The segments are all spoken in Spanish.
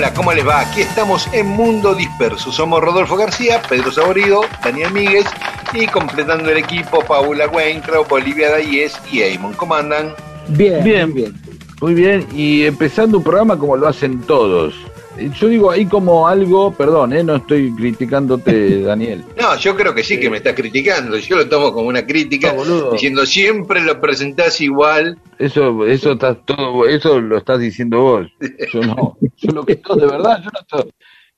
Hola, ¿cómo les va? Aquí estamos en Mundo Disperso. Somos Rodolfo García, Pedro Saborido, Daniel Míguez y completando el equipo Paula Weintraub, Olivia Dayes y Eamon. ¿Cómo andan? Bien, bien, bien. Muy bien, y empezando un programa como lo hacen todos. Yo digo ahí como algo, perdón, ¿eh? no estoy criticándote, Daniel. No, yo creo que sí que me estás criticando. Yo lo tomo como una crítica, No, diciendo siempre lo presentás igual. Eso, eso está todo, eso lo estás diciendo vos. Yo no. Yo lo que estoy, de verdad, yo no estoy.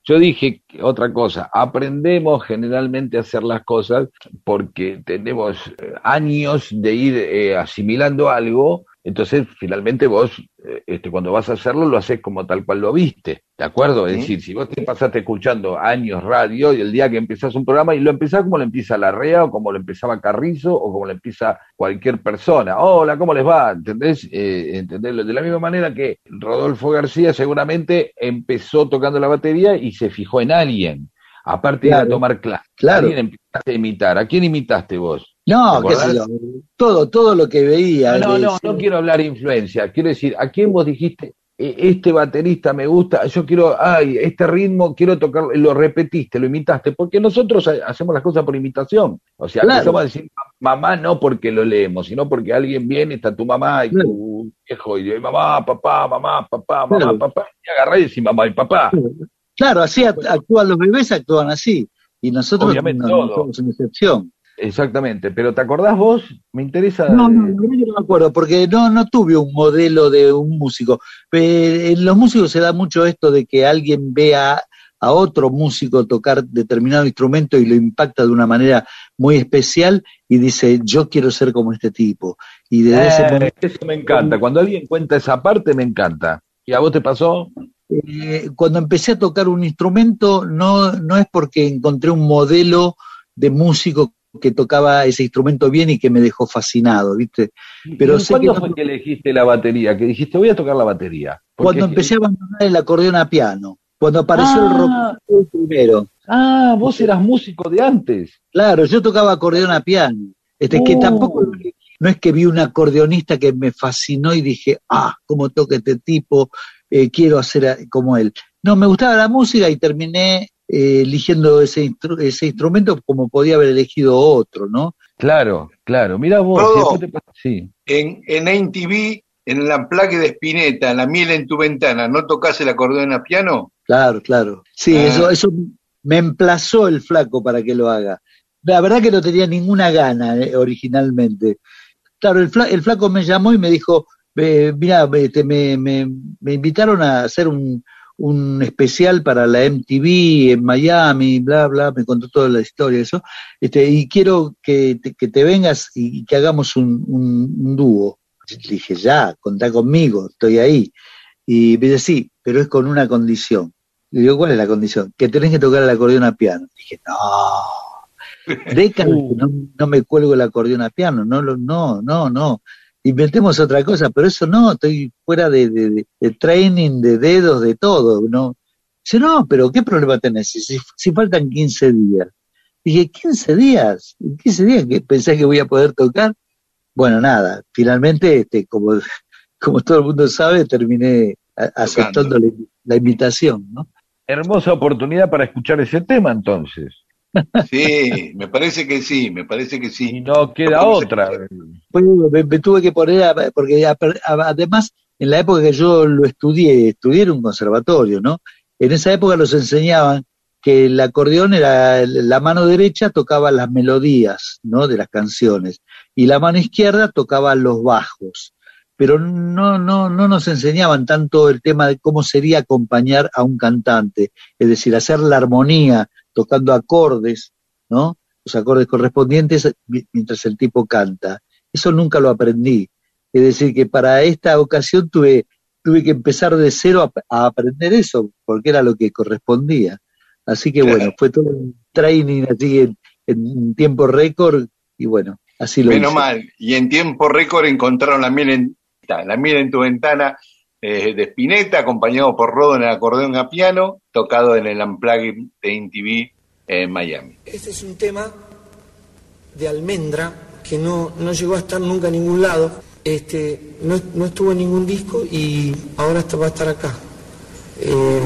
Yo dije otra cosa, aprendemos generalmente a hacer las cosas porque tenemos eh, años de ir eh, asimilando algo, entonces finalmente vos, eh, este, cuando vas a hacerlo, lo haces como tal cual lo viste, ¿de acuerdo? Es Sí. decir, si vos te pasaste escuchando años radio y el día que empezás un programa y lo empezás como lo empieza Larrea o como lo empezaba Carrizo o como lo empieza cualquier persona, hola, ¿cómo les va? ¿Entendés? Eh, ¿entendés? De la misma manera que Rodolfo García seguramente empezó tocando la batería y se fijó en alguien, aparte de Claro. tomar clases. Claro. Alguien empezaste a imitar. ¿A quién imitaste vos? No, ¿Te qué sé yo. Todo, todo lo que veía. No, no, no, quiero hablar de influencia. Quiero decir, ¿a quién vos dijiste, "E- este baterista me gusta, yo quiero, ay, este ritmo quiero tocar, lo repetiste, lo imitaste? Porque nosotros ha- hacemos las cosas por imitación. O sea, Claro. empezamos a decir mamá no porque lo leemos, sino porque alguien viene, está tu mamá y Claro. tu viejo, y dice, mamá, papá, mamá, papá, mamá, Claro. papá, y agarrá y decís mamá y papá. Claro, así act- actúan los bebés, actúan así. Y nosotros Obviamente no, todo. no somos una excepción. Exactamente, pero ¿te acordás vos? Me interesa. No, no, que no me acuerdo, porque no, no tuve un modelo de un músico. En los músicos se da mucho esto de que alguien vea a otro músico tocar determinado instrumento y lo impacta de una manera muy especial y dice, yo quiero ser como este tipo. Y desde ese eh, momento eso me encanta. Cuando alguien cuenta esa parte, me encanta. ¿Y a vos te pasó? Eh, cuando empecé a tocar un instrumento, no, no es porque encontré un modelo de músico que tocaba ese instrumento bien y que me dejó fascinado, ¿viste? Pero ¿Y sé ¿Cuándo que no- fue que elegiste la batería? Que dijiste, voy a tocar la batería. Cuando empecé a abandonar el acordeón a piano, cuando apareció Ah. el rock el primero. Ah, vos eras músico de antes. Claro, yo tocaba acordeón a piano. Este, es que Oh. tampoco, no es que vi un acordeonista que me fascinó y dije, ah, cómo toca este tipo, eh, quiero hacer como él. No, me gustaba la música y terminé eh, eligiendo ese, instru- ese instrumento como podía haber elegido otro, ¿no? Claro, claro. Mira vos. Te Sí. En, en AMTV, en la plaque de Spinetta, en la miel en tu ventana, ¿no tocas el acordeón a piano? Claro, claro. Sí, Ah. eso, eso me emplazó el flaco para que lo haga. La verdad que no tenía ninguna gana eh, originalmente. Claro, el, fla- el flaco me llamó y me dijo, eh, mira, este, me, me, me invitaron a hacer un, un especial para la MTV en Miami, bla, bla, me contó toda la historia, eso, este, y quiero que te, que te vengas y, y que hagamos un, un, un dúo. Le dije, ya, contá conmigo, estoy ahí. Y me dice, sí, pero es con una condición. Le digo, ¿cuál es la condición? Que tenés que tocar el acordeón a piano. Dije, no. Décadas que no, no me cuelgo el acordeón a piano, no, no, no, no. Inventemos otra cosa, pero eso no, estoy fuera de, de, de- de training, de dedos, de todo, ¿no? Dice, no, pero ¿qué problema tenés? Si, faltan 15 días. Dije, ¿15 días? ¿En 15 días que pensás que voy a poder tocar? Bueno, nada, finalmente, este, como, como todo el mundo sabe, terminé aceptando la, la invitación, ¿no? Hermosa oportunidad para escuchar ese tema entonces. Sí, me parece que sí, me parece que Y sí. no queda ¿Cómo se- otra. Pues, me, me tuve que poner, a- porque a- a- además, en la época que yo lo estudié, estudié en un conservatorio, ¿no? En esa época los enseñaban que el acordeón era, la mano derecha tocaba las melodías, ¿no? De las canciones, y la mano izquierda tocaba los bajos. Pero no, no, no nos enseñaban tanto el tema de cómo sería acompañar a un cantante, es decir, hacer la armonía, tocando acordes, ¿no? Los acordes correspondientes mientras el tipo canta. Eso nunca lo aprendí. Es decir, que para esta ocasión tuve, tuve que empezar de cero a aprender eso, porque era lo que correspondía. Así que bueno, fue todo un training así en, tiempo récord y bueno, así lo Menos mal, y en tiempo récord encontraron la miel en, la miel en tu ventana eh, de Spinetta, acompañado por Rodo en el acordeón a piano, tocado en el Unplugged de InTV en Miami. Este es un tema de Almendra que no, no llegó a estar nunca en ningún lado, este, no, no estuvo en ningún disco y ahora va a estar acá. Eh,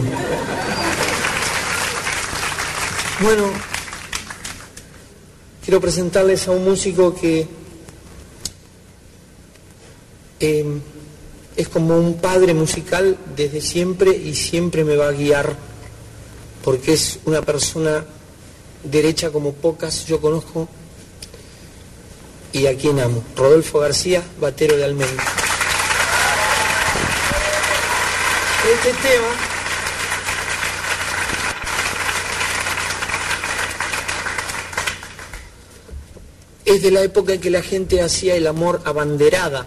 bueno, quiero presentarles a un músico que em, es como un padre musical desde siempre y siempre me va a guiar, porque es una persona derecha como pocas yo conozco y a quien amo. Rodolfo García, batero de Almeida. Este tema es de la época en que la gente hacía el amor abanderada.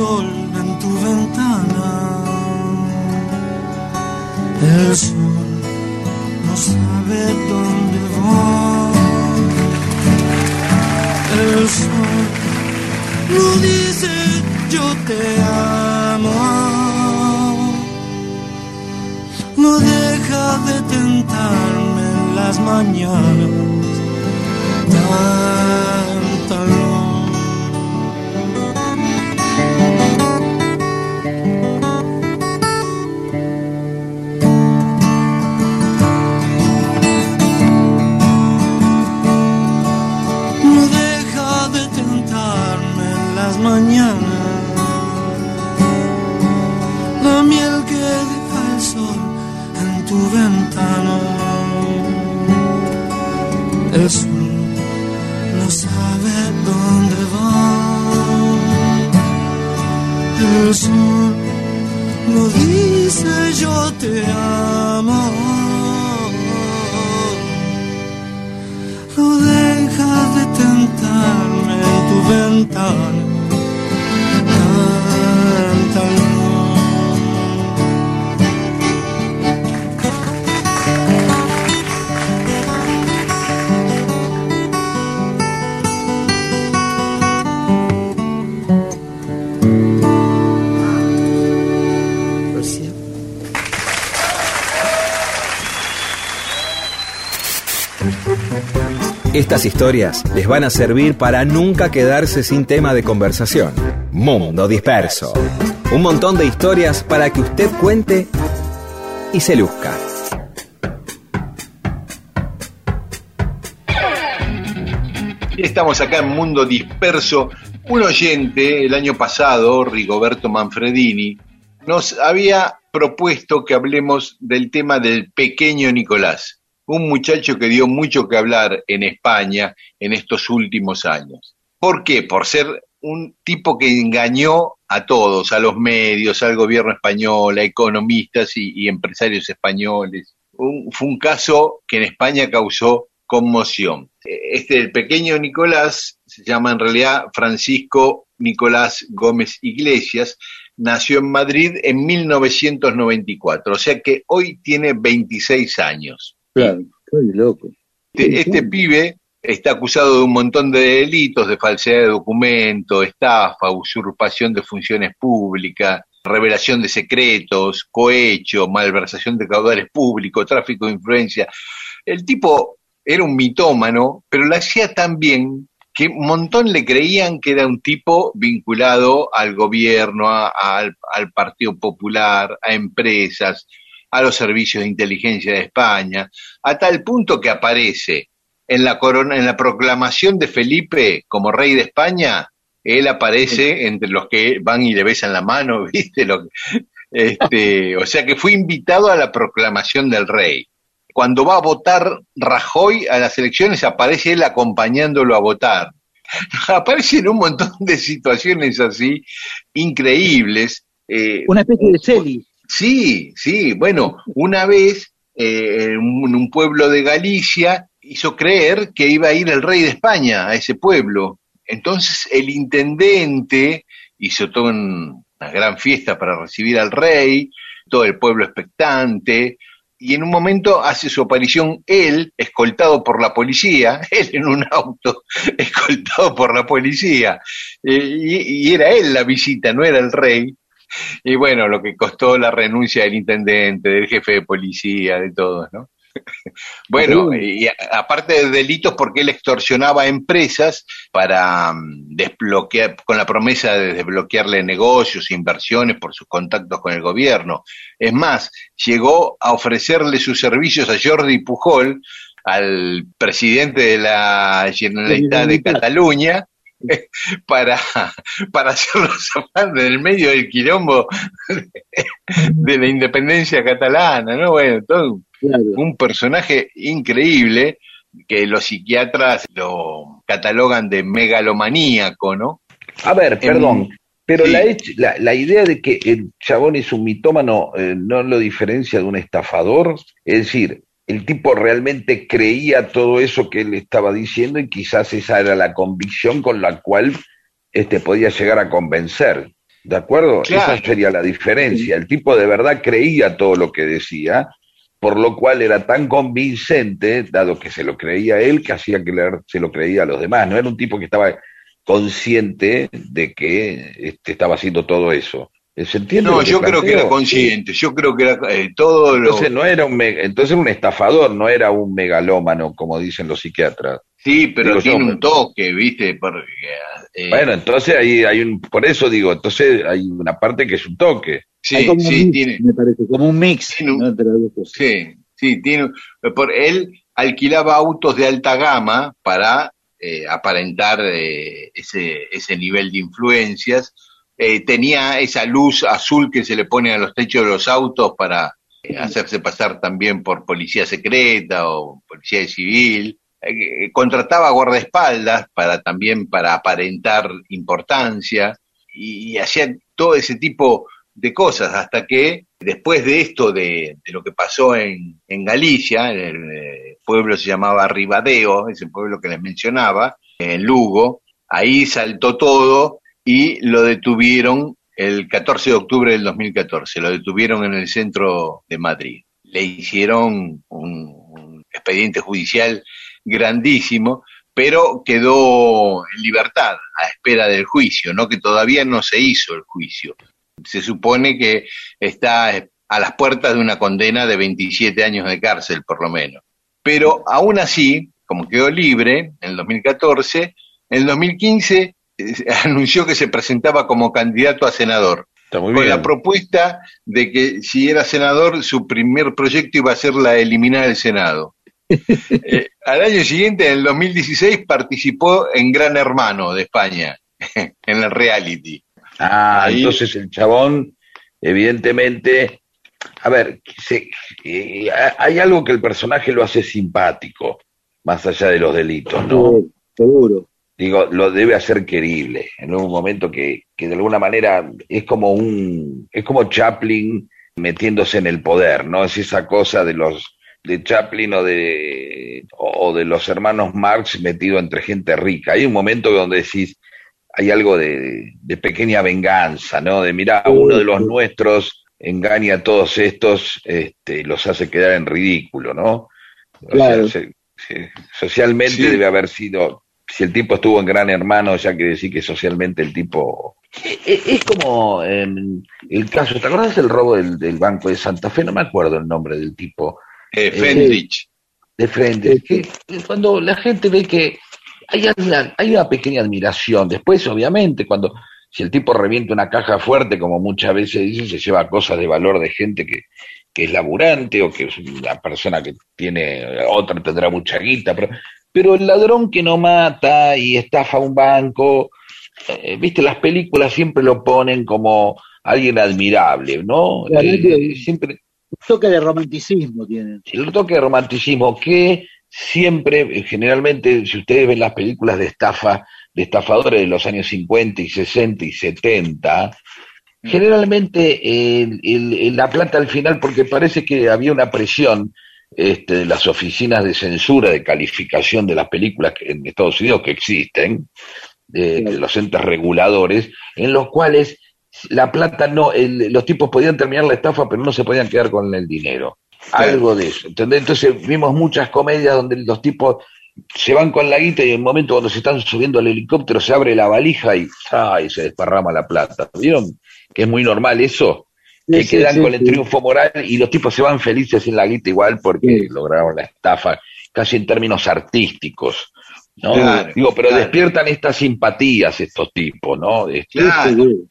sol en tu ventana. El sol no sabe dónde va. El sol no dice yo te amo. No deja de tentarme en las mañanas. Tan, Estas historias les van a servir para nunca quedarse sin tema de conversación. Mundo Disperso. Un montón de historias para que usted cuente y se luzca. Estamos acá en Mundo Disperso. Un oyente el año pasado, Rigoberto Manfredini, nos había propuesto que hablemos del tema del pequeño Nicolás un muchacho que dio mucho que hablar en España en estos últimos años. ¿Por qué? Por ser un tipo que engañó a todos, a los medios, al gobierno español, a economistas y, empresarios españoles. fue un caso que en España causó conmoción. Este, el pequeño Nicolás, se llama en realidad Francisco Nicolás Gómez Iglesias, nació en Madrid en 1994, o sea que hoy tiene 26 años. Claro, estoy loco. Este, este, pibe está acusado de un montón de delitos, de falsedad de documento, estafa, usurpación de funciones públicas, revelación de secretos, cohecho, malversación de caudales públicos, tráfico de influencia. El tipo era un mitómano, pero lo hacía tan bien que un montón le creían que era un tipo vinculado al gobierno, al, Partido Popular, a empresas, a los servicios de inteligencia de España, a tal punto que aparece en la, corona, en la proclamación de Felipe como rey de España, él aparece entre los que van y le besan la mano, ¿viste? Lo, este, o sea que fue invitado a la proclamación del rey cuando va a votar Rajoy a las elecciones, aparece él acompañándolo a votar. Aparecen un montón de situaciones así increíbles. Eh, una especie de Celi. Sí, sí. Bueno, una vez eh, en un pueblo de Galicia hizo creer que iba a ir el rey de España a ese pueblo. Entonces el intendente hizo toda una gran fiesta para recibir al rey, todo el pueblo expectante, y en un momento hace su aparición él, escoltado por la policía, él en un auto, escoltado por la policía, eh, y, era él la visita, no era el rey. Y bueno, lo que costó la renuncia del intendente, del jefe de policía, de todos, ¿no? bueno, y aparte de delitos porque él extorsionaba a empresas para mm, desbloquear, con la promesa de desbloquearle negocios, inversiones por sus contactos con el gobierno. Es más, llegó a ofrecerle sus servicios a Jordi Pujol, al presidente de la Generalitat de Cataluña, para, para hacerlo zafar del medio del quilombo de la independencia catalana, ¿no? Bueno, todo un personaje increíble que los psiquiatras lo catalogan de megalomaníaco, ¿no? A ver, perdón, pero la, la, idea de que el chabón es un mitómano eh, no lo diferencia de un estafador, es decir, el tipo realmente creía todo eso que él estaba diciendo y quizás esa era la convicción con la cual este podía llegar a convencer. ¿De acuerdo? Esa sería la diferencia. El tipo de verdad creía todo lo que decía por lo cual era tan convincente, dado que se lo creía él, que hacía que se lo creía a los demás. No era un tipo que estaba consciente de que este, estaba haciendo todo eso. ¿Se entiende no, yo creo que era consciente, yo creo que era eh, todo entonces, No era un entonces un estafador, no era un megalómano, como dicen los psiquiatras. Sí, pero tiene un toque, ¿viste? Eh, bueno, entonces ahí hay un, por eso digo, entonces hay una parte que es un toque. Sí, sí, tiene. Me parece, como un mix. Sí, sí, tiene. Por, él alquilaba autos de alta gama para eh, aparentar eh, ese, ese nivel de influencias. Eh, tenía esa luz azul que se le pone a los techos de los autos para hacerse pasar también por policía secreta o policía civil. contrataba guardaespaldas para también para aparentar importancia y, y hacía todo ese tipo de cosas, hasta que después de esto, de, lo que pasó en, en Galicia, el, eh, pueblo se llamaba Ribadeo, ese pueblo que les mencionaba, en Lugo, ahí saltó todo y lo detuvieron el 14 de octubre del 2014, lo detuvieron en el centro de Madrid. Le hicieron un expediente judicial grandísimo, pero quedó en libertad a espera del juicio, no que todavía no se hizo el juicio se supone que está a las puertas de una condena de 27 años de cárcel, por lo menos. Pero aún así, como quedó libre en el 2014, en el 2015 eh, anunció que se presentaba como candidato a senador. con la propuesta de que si era senador, su primer proyecto iba a ser la eliminar el Senado. Eh, al año siguiente, en el 2016, participó en Gran Hermano de España, en el reality. Ah, entonces el chabón, evidentemente, a ver, eh, hay algo que el personaje lo hace simpático, más allá de los delitos, ¿no? seguro. Digo, lo debe hacer querible, en un momento que, que de alguna manera es como un, es como Chaplin metiéndose en el poder, ¿no? Es esa cosa de los de Chaplin o de, o de los hermanos Marx metido entre gente rica. Hay un momento donde decís, hay algo de, pequeña venganza, ¿no? De mira, uno de los nuestros engaña a todos estos, este, los hace quedar en ridículo, ¿no? Claro. socialmente debe haber sido, si el tipo estuvo en Gran Hermano, ya que decir que socialmente el tipo Es como em, el caso, ¿te acuerdas del robo del, Banco de Santa Fe? No me acuerdo el nombre del tipo. Eh, eh Fendrich. De frente. Que, cuando la gente ve que hay una, hay una pequeña admiración. Después, obviamente, cuando si el tipo revienta una caja fuerte, como muchas veces dicen, se lleva cosas de valor de gente que, que es laburante o que es una persona que tiene, otra tendrá mucha guita, pero, pero el ladrón que no mata y estafa un banco, eh, viste, las películas siempre lo ponen como alguien admirable, ¿no? Eh, siempre... Un toque de romanticismo tienen. El toque de romanticismo que siempre, generalmente, si ustedes ven las películas de estafa, de estafadores de los años 50 y 60 y 70, mm. generalmente el, la plata al final, porque parece que había una presión este, las oficinas de censura, de calificación de las películas en Estados Unidos que existen, de, los entes reguladores, en los cuales la plata no, los tipos podían terminar la estafa, pero no se podían quedar con el dinero. Algo de eso. ¿entendés? Entonces vimos muchas comedias donde los tipos se van con la guita y en el momento cuando se están subiendo al helicóptero se abre la valija y, ¡ay! se desparrama la plata. ¿Vieron? Que es muy normal eso. Que quedan con el triunfo moral y los tipos se van felices en la guita igual porque lograron la estafa, casi en términos artísticos. ¿no? Digo, pero despiertan estas simpatías estos tipos, ¿no? Este,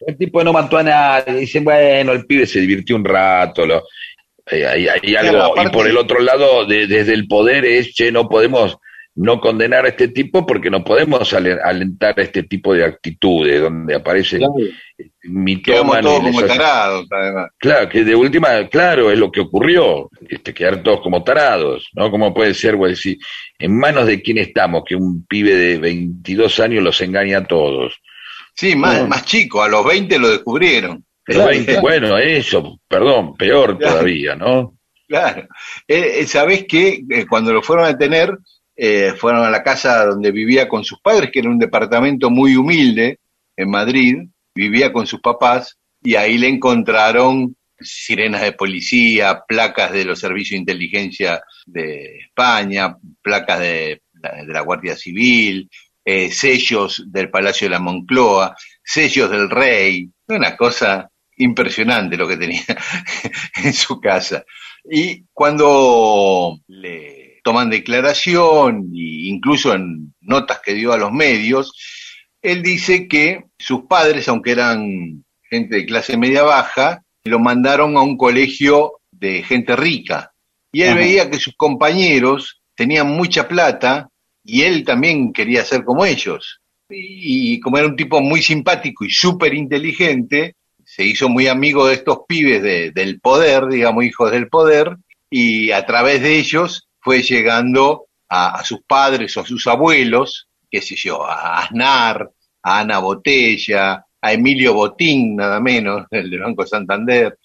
el tipo no mató a nadie, dicen, bueno, el pibe se divirtió un rato, lo, eh, hay, algo, y por el otro lado, desde el poder es, che, no podemos no condenar a este tipo porque no podemos alentar a este tipo de actitudes donde aparece claro. todos como tarados, además. Claro, que de última, claro, es lo que ocurrió, este, quedar todos como tarados, ¿no? ¿Cómo puede ser, güey, decir, en manos de quién estamos, que un pibe de 22 años los engaña a todos? Sí, más, más chico, a los 20 lo descubrieron. bueno, eso, perdón, peor todavía, ¿no? Claro. Eh, eh ¿Sabés que eh, cuando lo fueron a detener, eh, fueron a la casa donde vivía con sus padres, que era un departamento muy humilde en Madrid, vivía con sus papás, y ahí le encontraron sirenas de policía, placas de los servicios de inteligencia de España, placas de, la Guardia Civil, eh, sellos del Palacio de la Moncloa, sellos del rey, una cosa impresionante lo que tenía en su casa. Y cuando le toman declaración e incluso en notas que dio a los medios, él dice que sus padres, aunque eran gente de clase media baja, lo mandaron a un colegio de gente rica. Y él veía que sus compañeros tenían mucha plata y él también quería ser como ellos. Y, como era un tipo muy simpático y súper inteligente, se hizo muy amigo de estos pibes del poder, digamos, hijos del poder, y a través de ellos fue llegando a, sus padres o a sus abuelos, qué sé yo, a Aznar, a Ana Botella, a Emilio Botín, nada menos, el del Banco Santander.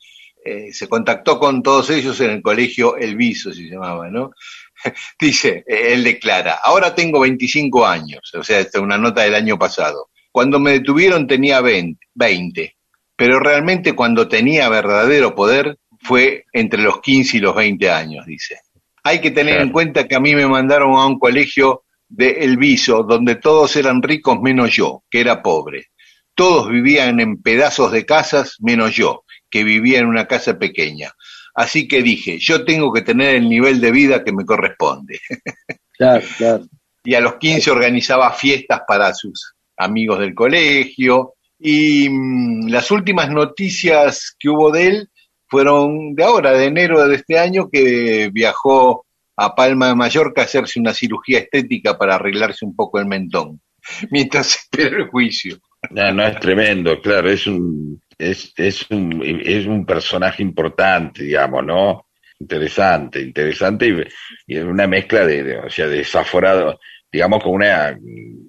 Eh, se contactó con todos ellos en el colegio El Viso, se llamaba, ¿no? Dice, él declara, ahora tengo 25 años, o sea, esta es una nota del año pasado. Cuando me detuvieron tenía 20, 20, pero realmente cuando tenía verdadero poder fue entre los 15 y los 20 años, dice. Hay que tener en cuenta que a mí me mandaron a un colegio de El Viso, donde todos eran ricos menos yo, que era pobre. Todos vivían en pedazos de casas menos yo, que vivía en una casa pequeña. Así que dije, yo tengo que tener el nivel de vida que me corresponde. Claro, claro. Y a los 15 organizaba fiestas para sus amigos del colegio. Y mm, las últimas noticias que hubo de él fueron de ahora, de enero de este año, que viajó a Palma de Mallorca a hacerse una cirugía estética para arreglarse un poco el mentón, mientras espera el juicio. No, no es tremendo, claro, es un, es, es un, es un personaje importante, digamos, ¿no? Interesante, interesante y, y una mezcla de, o sea, desaforado, digamos, con una,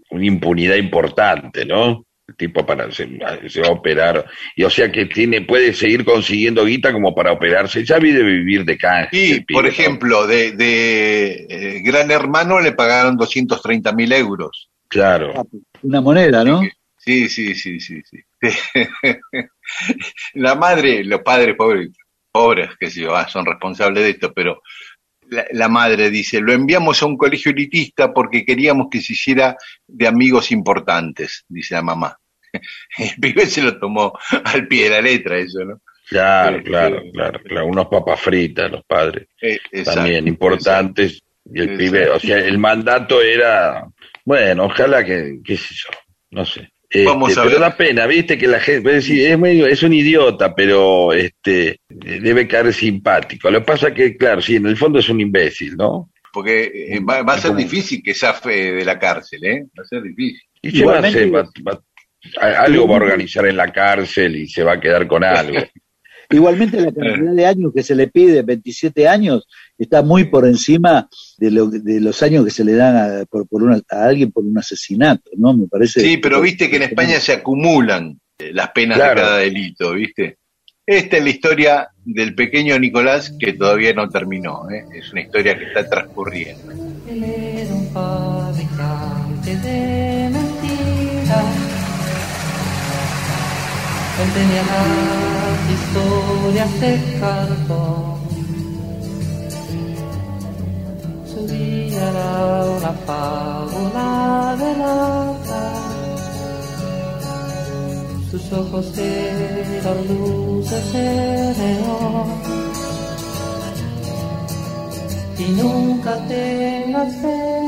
una impunidad importante, ¿no? El tipo para se, va a operar. Y o sea que tiene puede seguir consiguiendo guita como para operarse. Ya vive vivir de canje sí por ejemplo de, de eh, Gran Hermano le pagaron 230 mil euros. Claro. Ah, una moneda no sí sí sí sí sí la madre los padres pobres pobres que sé yo, ah, son responsables de esto pero la, la, madre dice, lo enviamos a un colegio elitista porque queríamos que se hiciera de amigos importantes, dice la mamá. el pibe se lo tomó al pie de la letra eso, ¿no? Claro, claro, claro, claro. Unos papas fritas, los padres. Eh, exacto, también importantes. Y el Exacto. pibe, o sea, el mandato era, bueno, ojalá que, qué sé yo, no sé. Este, Vamos a pero ver. da pena, viste que la gente, es medio, es un idiota, pero este debe caer simpático. Lo que pasa que, claro, sí, en el fondo es un imbécil, ¿no? Porque eh, va, va a ser difícil que zafe de la cárcel, ¿eh? Va a ser difícil. Y se va a hacer, va- va- algo va a organizar en la cárcel y se va a quedar con algo. Igualmente la cantidad de años que se le pide, 27 años, está muy por encima de, lo- de los años que se le dan a, por, por una- a alguien por un asesinato, ¿no? Me parece. Sí, pero viste que en España se acumulan eh, las penas Claro. de cada delito, ¿viste? Esta es la historia del pequeño Nicolás que todavía no terminó, ¿eh? Es una historia que está transcurriendo. Él era un fabricante de mentiras. Él tenía historias de cartón. Su vida era una fábula de lata. Sus ojos eran luces de neón y nunca tengas fe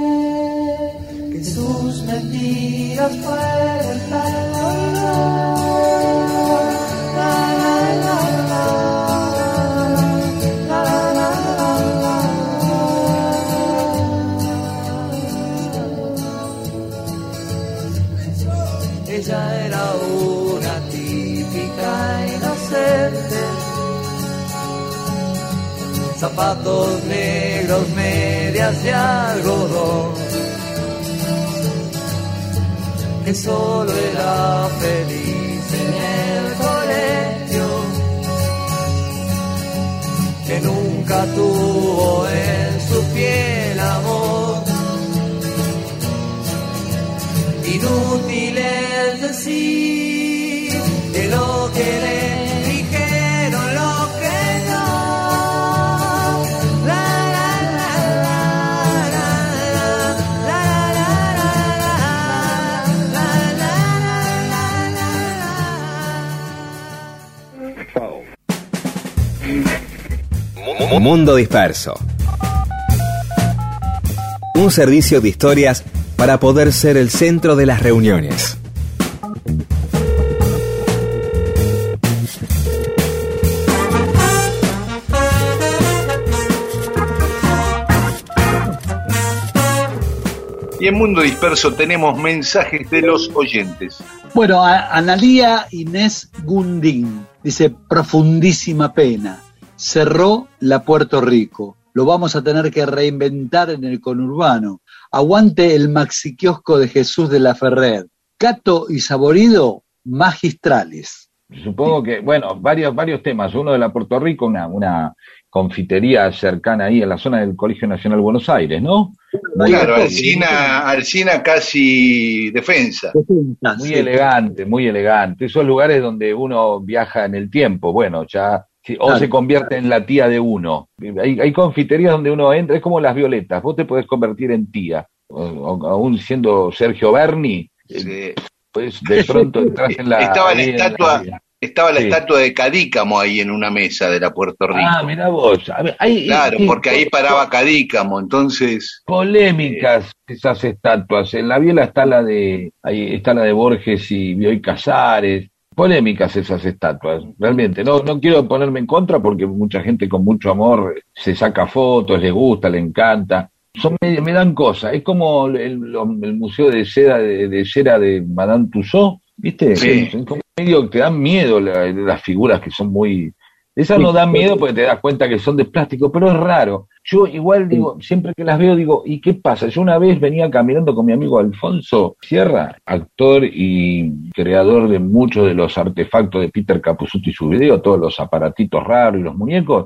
que sus mentiras fueron la zapatos negros, medias de algodón, que solo era feliz en el colegio, que nunca tuvo en su piel amor. Inútil es decir que lo que Mundo Disperso. Un servicio de historias para poder ser el centro de las reuniones. Y en Mundo Disperso tenemos mensajes de los oyentes. Bueno, Analía Inés Gundín dice, profundísima pena, cerró la Puerto Rico, lo vamos a tener que reinventar en el conurbano, aguante el maxi kiosco de Jesús de la Ferrer, Cato y Saborido, magistrales. Supongo que, bueno, varios, varios temas. Uno de la Puerto Rico, una, una confitería cercana ahí en la zona del Colegio Nacional Buenos Aires, ¿no? Muy claro. Alcina, Alcina casi defensa. Defensa, Muy sí. elegante, muy elegante. Esos lugares donde uno viaja en el tiempo, bueno, ya, sí, o Claro. se convierte en la tía de uno. Hay, hay confiterías donde uno entra, es como las violetas, vos te podés convertir en tía, o, o- aún siendo Sergio Berni, eh, Sí. pues de pronto entras en la... Estaba la estatua- Estaba la Sí. estatua de Cadícamo ahí en una mesa de la Puerto Rico. Ah, mira vos. A ver, hay, claro, porque ahí paraba Cadícamo, entonces polémicas esas estatuas. En la Biela está la de ahí está la de Borges y Bioy Casares. Polémicas esas estatuas, realmente. No, no quiero ponerme en contra porque mucha gente con mucho amor se saca fotos, les gusta, le encanta. Son me, me dan cosas. Es como el, museo de seda de, de cera de Madame Tussauds, ¿viste? Sí. Es como medio que te dan miedo la- las figuras que son muy esas no dan miedo porque te das cuenta que son de plástico, pero es raro. Yo igual digo, siempre que las veo digo, ¿y qué pasa? Yo una vez venía caminando con mi amigo Alfonso Sierra, actor y creador de muchos de los artefactos de Peter Capusotto y su video, todos los aparatitos raros y los muñecos,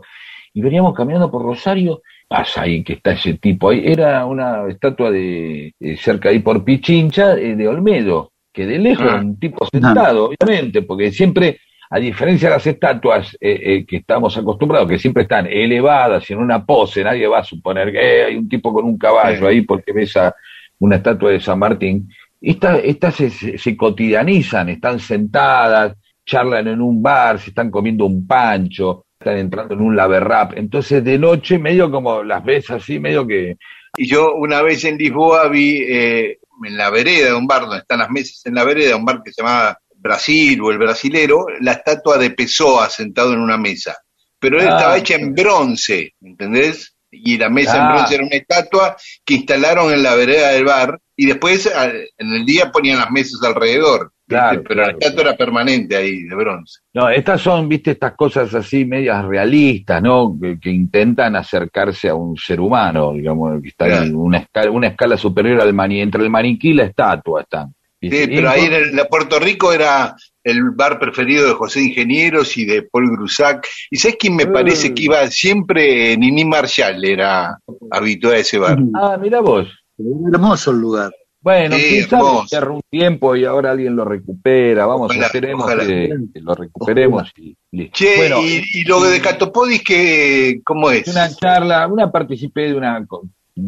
y veníamos caminando por Rosario, pasa ahí que está ese tipo ahí, era una estatua de, de cerca ahí por Pichincha, eh, de Olmedo, que de lejos Ah. un tipo sentado, obviamente, porque siempre a diferencia de las estatuas eh, eh, que estamos acostumbrados, que siempre están elevadas y en una pose, nadie va a suponer que eh, hay un tipo con un caballo ahí porque ves a una estatua de San Martín. Estas, se- se cotidianizan, están sentadas, charlan en un bar, se están comiendo un pancho, están entrando en un laberrap. Entonces de noche medio como las ves así, medio que... Y yo una vez en Lisboa vi eh, en la vereda de un bar, donde están las mesas en la vereda, un bar que se llamaba Brasil o el Brasilero, la estatua de Pessoa sentado en una mesa. Pero él Ah. estaba hecha en bronce, ¿entendés? Y la mesa en Ah. bronce era una estatua que instalaron en la vereda del bar y después al- en el día ponían las mesas alrededor. Pero la claro, estatua era permanente ahí, de bronce. No, estas son, viste, estas cosas así medias realistas, ¿no? Que, que intentan acercarse a un ser humano, digamos, que está en una escala, una escala superior al mani, entre el maniquí y la estatua están. Pero ahí en el- la Puerto Rico era el bar preferido de José Ingenieros y de Paul Grusac. ¿Y sabes quién me parece que iba siempre? Nini Marshall era habitual de ese bar. Ah, mira vos. Era hermoso el lugar. Bueno, Sí, cierra un tiempo y ahora alguien lo recupera. Vamos, Ojalá, esperemos ojalá. que, que lo recuperemos y listo. Che, Bueno, y, y lo de Catopodis, que, ¿cómo es? una charla, una participé de una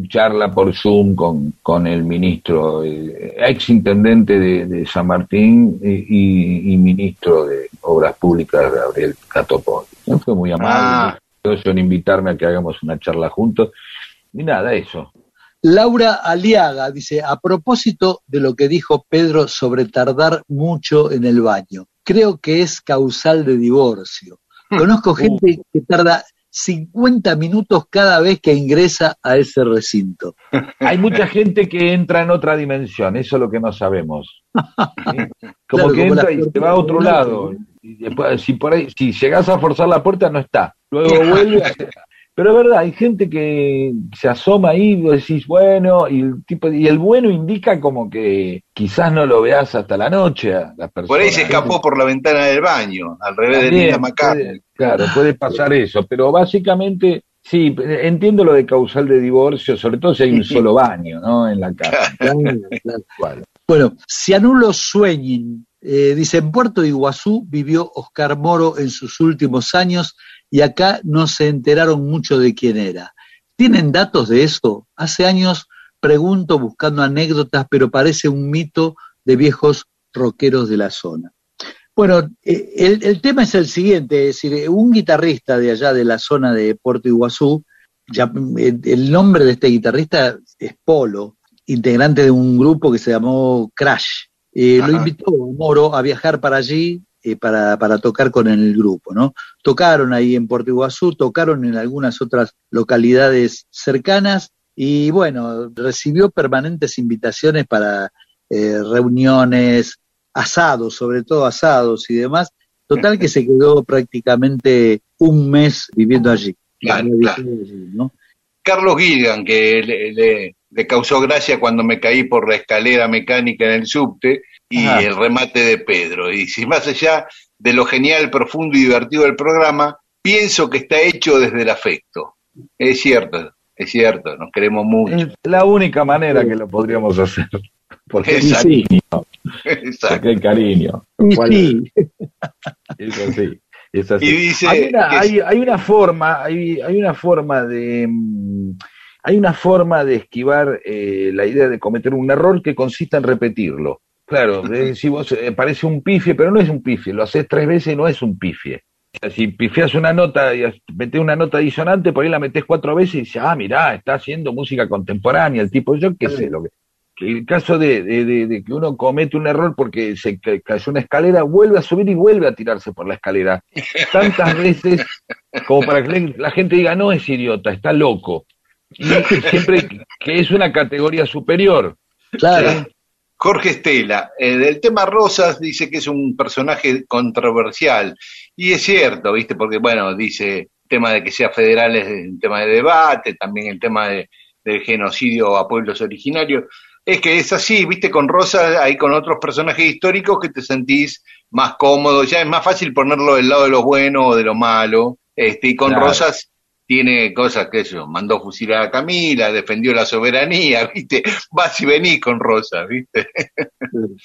charla por Zoom con, con el ministro, eh, ex intendente de, de San Martín y, y- y ministro de Obras Públicas, Gabriel Catopoli. Él Fue muy amable, Ah. en invitarme a que hagamos una charla juntos. Y nada, eso. Laura Aliaga dice, a propósito de lo que dijo Pedro sobre tardar mucho en el baño, creo que es causal de divorcio. Conozco gente que tarda 50 minutos cada vez que ingresa a ese recinto. Hay mucha gente que entra en otra dimensión, eso es lo que no sabemos. ¿Sí? Como Claro, que como entra y se va a otro lado. Y después, si por ahí, si llegás a forzar la puerta, no está. Luego vuelve a Pero es verdad, hay gente que se asoma ahí y vos decís, bueno, y el tipo, y el bueno indica como que quizás no lo veas hasta la noche a la persona. Por ahí se escapó por la ventana del baño, al revés de Linda puede- claro, puede pasar eso, pero básicamente, sí, entiendo lo de causal de divorcio, sobre todo si hay un solo baño, ¿no? En la casa. Bueno, Cianulo Sueñin eh, dice, en Puerto Iguazú vivió Oscar Moro en sus últimos años y acá no se enteraron mucho de quién era. ¿Tienen datos de eso? Hace años pregunto buscando anécdotas, pero parece un mito de viejos rockeros de la zona. Bueno, eh, el, el tema es el siguiente, es decir, un guitarrista de allá de la zona de Puerto Iguazú, ya, el nombre de este guitarrista es Polo, integrante de un grupo que se llamó Crash. Eh, lo invitó Moro a viajar para allí eh, para, para tocar con el grupo, ¿no? Tocaron ahí en Puerto Iguazú, tocaron en algunas otras localidades cercanas y bueno, recibió permanentes invitaciones para eh, reuniones, asados, sobre todo asados y demás. Total que se quedó prácticamente un mes viviendo allí. Claro, Viviendo claro. allí, ¿no? Carlos Gilgan, que le, le- le causó gracia cuando me caí por la escalera mecánica en el subte y Ajá. el remate de Pedro. Y si más allá de lo genial, profundo y divertido del programa, pienso que está hecho desde el afecto. Es cierto, es cierto, nos queremos mucho. Es la única manera que lo podríamos hacer. Porque hay Exacto. porque hay cariño. Y ¿Cuál sí, Es así. Es así. Y dice hay, una, que- hay, hay una forma, hay, hay una forma de mm, hay una forma de esquivar eh, la idea de cometer un error que consiste en repetirlo. Claro, de- si vos eh, parece un pifie, pero no es un pifie, lo haces tres veces y no es un pifie. O sea, si pifias una nota y metes una nota disonante, por ahí la metes cuatro veces y dices, ah, mirá, está haciendo música contemporánea, el tipo, yo qué sé, lo que, que el caso de, de- de- de que uno comete un error porque se ca- cayó una escalera, vuelve a subir y vuelve a tirarse por la escalera. Tantas veces como para que la gente diga, no es idiota, está loco. Y siempre que es una categoría superior. claro. Jorge Estela, eh, del tema Rosas dice que es un personaje controversial. Y es cierto, ¿viste? Porque, bueno, dice tema de que sea federal es un tema de debate, también el tema de- del genocidio a pueblos originarios. Es que es así, ¿viste? Con Rosas hay con otros personajes históricos que te sentís más cómodo. Ya es más fácil ponerlo del lado de lo bueno o de lo malo. Este, y con Claro. Rosas tiene cosas que eso, mandó fusilar a Camila, defendió la soberanía, ¿viste? Vas y venís con Rosas, ¿viste?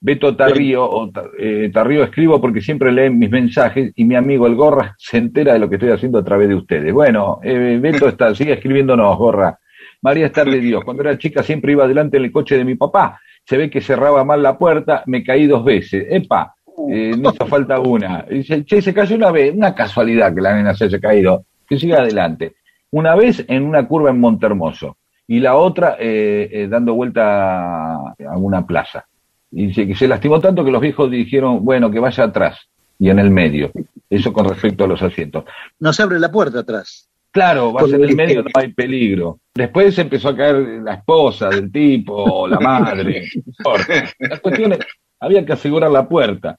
Beto Tarrío, o eh, Tarrío escribo porque siempre leen mis mensajes y mi amigo el Gorra se entera de lo que estoy haciendo a través de ustedes. Bueno, eh, Beto está, sigue escribiéndonos, Gorra. María estar de Dios. Cuando era chica siempre iba adelante en el coche de mi papá. Se ve que cerraba mal la puerta, me caí dos veces. Epa, eh, no hizo falta una. Y dice, che, se cayó una vez, una casualidad que la nena se haya caído. Que siga adelante. Una vez en una curva en Montermoso y la otra eh, eh, dando vuelta a, una plaza. Y se lastimó tanto que los viejos dijeron, bueno, que vaya atrás y en el medio. Eso con respecto a los asientos. No se abre la puerta atrás. Claro, vas en el medio, no hay peligro. Después empezó a caer la esposa del tipo, la madre. no importa. La cuestión es, había que asegurar la puerta.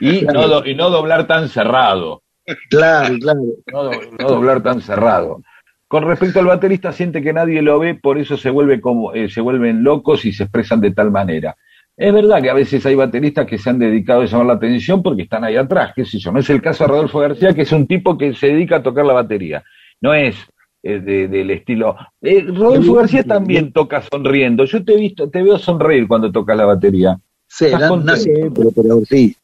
Y no, y no doblar tan cerrado. Claro, claro. No, no doblar tan cerrado. Con respecto al baterista, siente que nadie lo ve, por eso se, vuelve como, eh, se vuelven locos y se expresan de tal manera. Es verdad que a veces hay bateristas que se han dedicado a llamar la atención porque están ahí atrás, qué sé yo. No es el caso de Rodolfo García, que es un tipo que se dedica a tocar la batería. No es eh, de- del estilo. Eh, Rodolfo García también toca sonriendo. Yo te he visto, te veo sonreír cuando tocas la batería. Sí, Estás no, no contento. sé, pero, pero sí.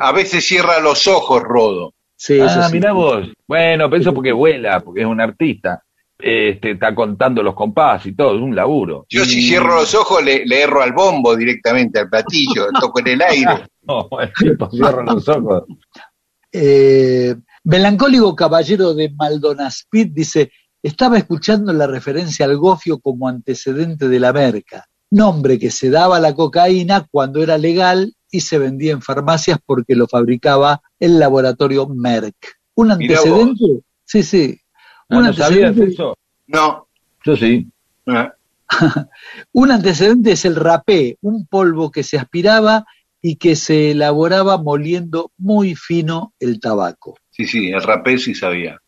A veces cierra los ojos, Rodo. Sí, eso ah, sí. mirá vos. Bueno, pero eso porque vuela, porque es un artista. Este, está contando los compás y todo, es un laburo. Yo si cierro los ojos le, le erro al bombo directamente, al platillo, toco en el aire. No, cierra los ojos. Eh, Melancólico Caballero de Maldonaspid dice, estaba escuchando la referencia al gofio como antecedente de la merca, nombre que se daba a la cocaína cuando era legal y se vendía en farmacias porque lo fabricaba el laboratorio Merck. ¿Un antecedente? Sí, sí. Ah, Un ¿No sabías antecedente, eso? No. Yo sí. Un antecedente es el rapé, un polvo que se aspiraba y que se elaboraba moliendo muy fino el tabaco. Sí, sí, el rapé sí sabía.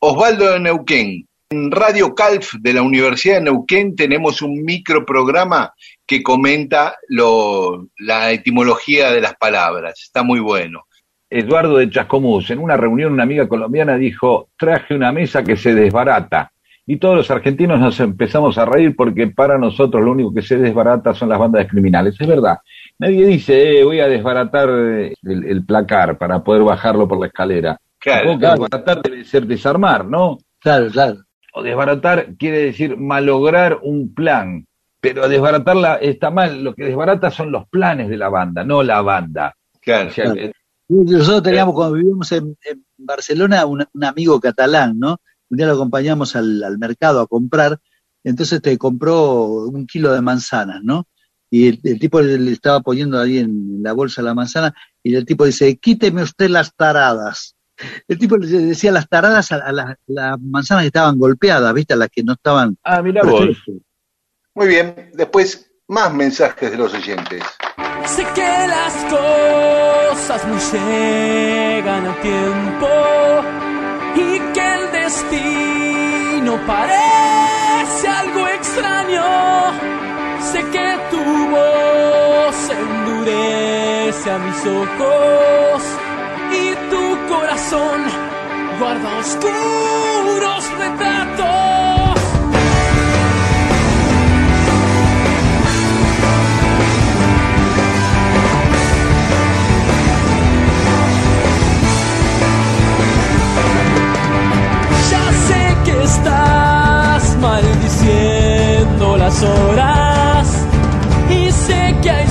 Osvaldo de Neuquén. En Radio Calf de la Universidad de Neuquén tenemos un microprograma que comenta lo, la etimología de las palabras. Está muy bueno. Eduardo de Chascomús, en una reunión una amiga colombiana dijo, traje una mesa que se desbarata. Y todos los argentinos nos empezamos a reír porque para nosotros lo único que se desbarata son las bandas criminales. Es verdad. Nadie dice, eh, voy a desbaratar eh, el, el placar para poder bajarlo por la escalera. Claro, Supongo que claro. desbaratar debe ser desarmar, ¿no? Claro, claro. O desbaratar quiere decir malograr un plan. Pero desbaratarla está mal. Lo que desbarata son los planes de la banda, no la banda. claro. O sea, Claro. Nosotros teníamos, cuando vivíamos en, en Barcelona, un, un amigo catalán, ¿no? Un día lo acompañamos al, al mercado a comprar, entonces te compró un kilo de manzanas, ¿no? Y el, el tipo le, le estaba poniendo ahí en la bolsa la manzana, y el tipo dice, quíteme usted las taradas. El tipo le decía las taradas a, a las, las manzanas que estaban golpeadas, ¿viste? A las que no estaban ah, mira vos. Muy bien. Después, más mensajes de los oyentes. Sé que las cosas no llegan a tiempo y que el destino parece algo extraño. Sé que tu voz endurece a mis ojos tu corazón guarda oscuros retratos. Estás maldiciendo las horas y sé que hay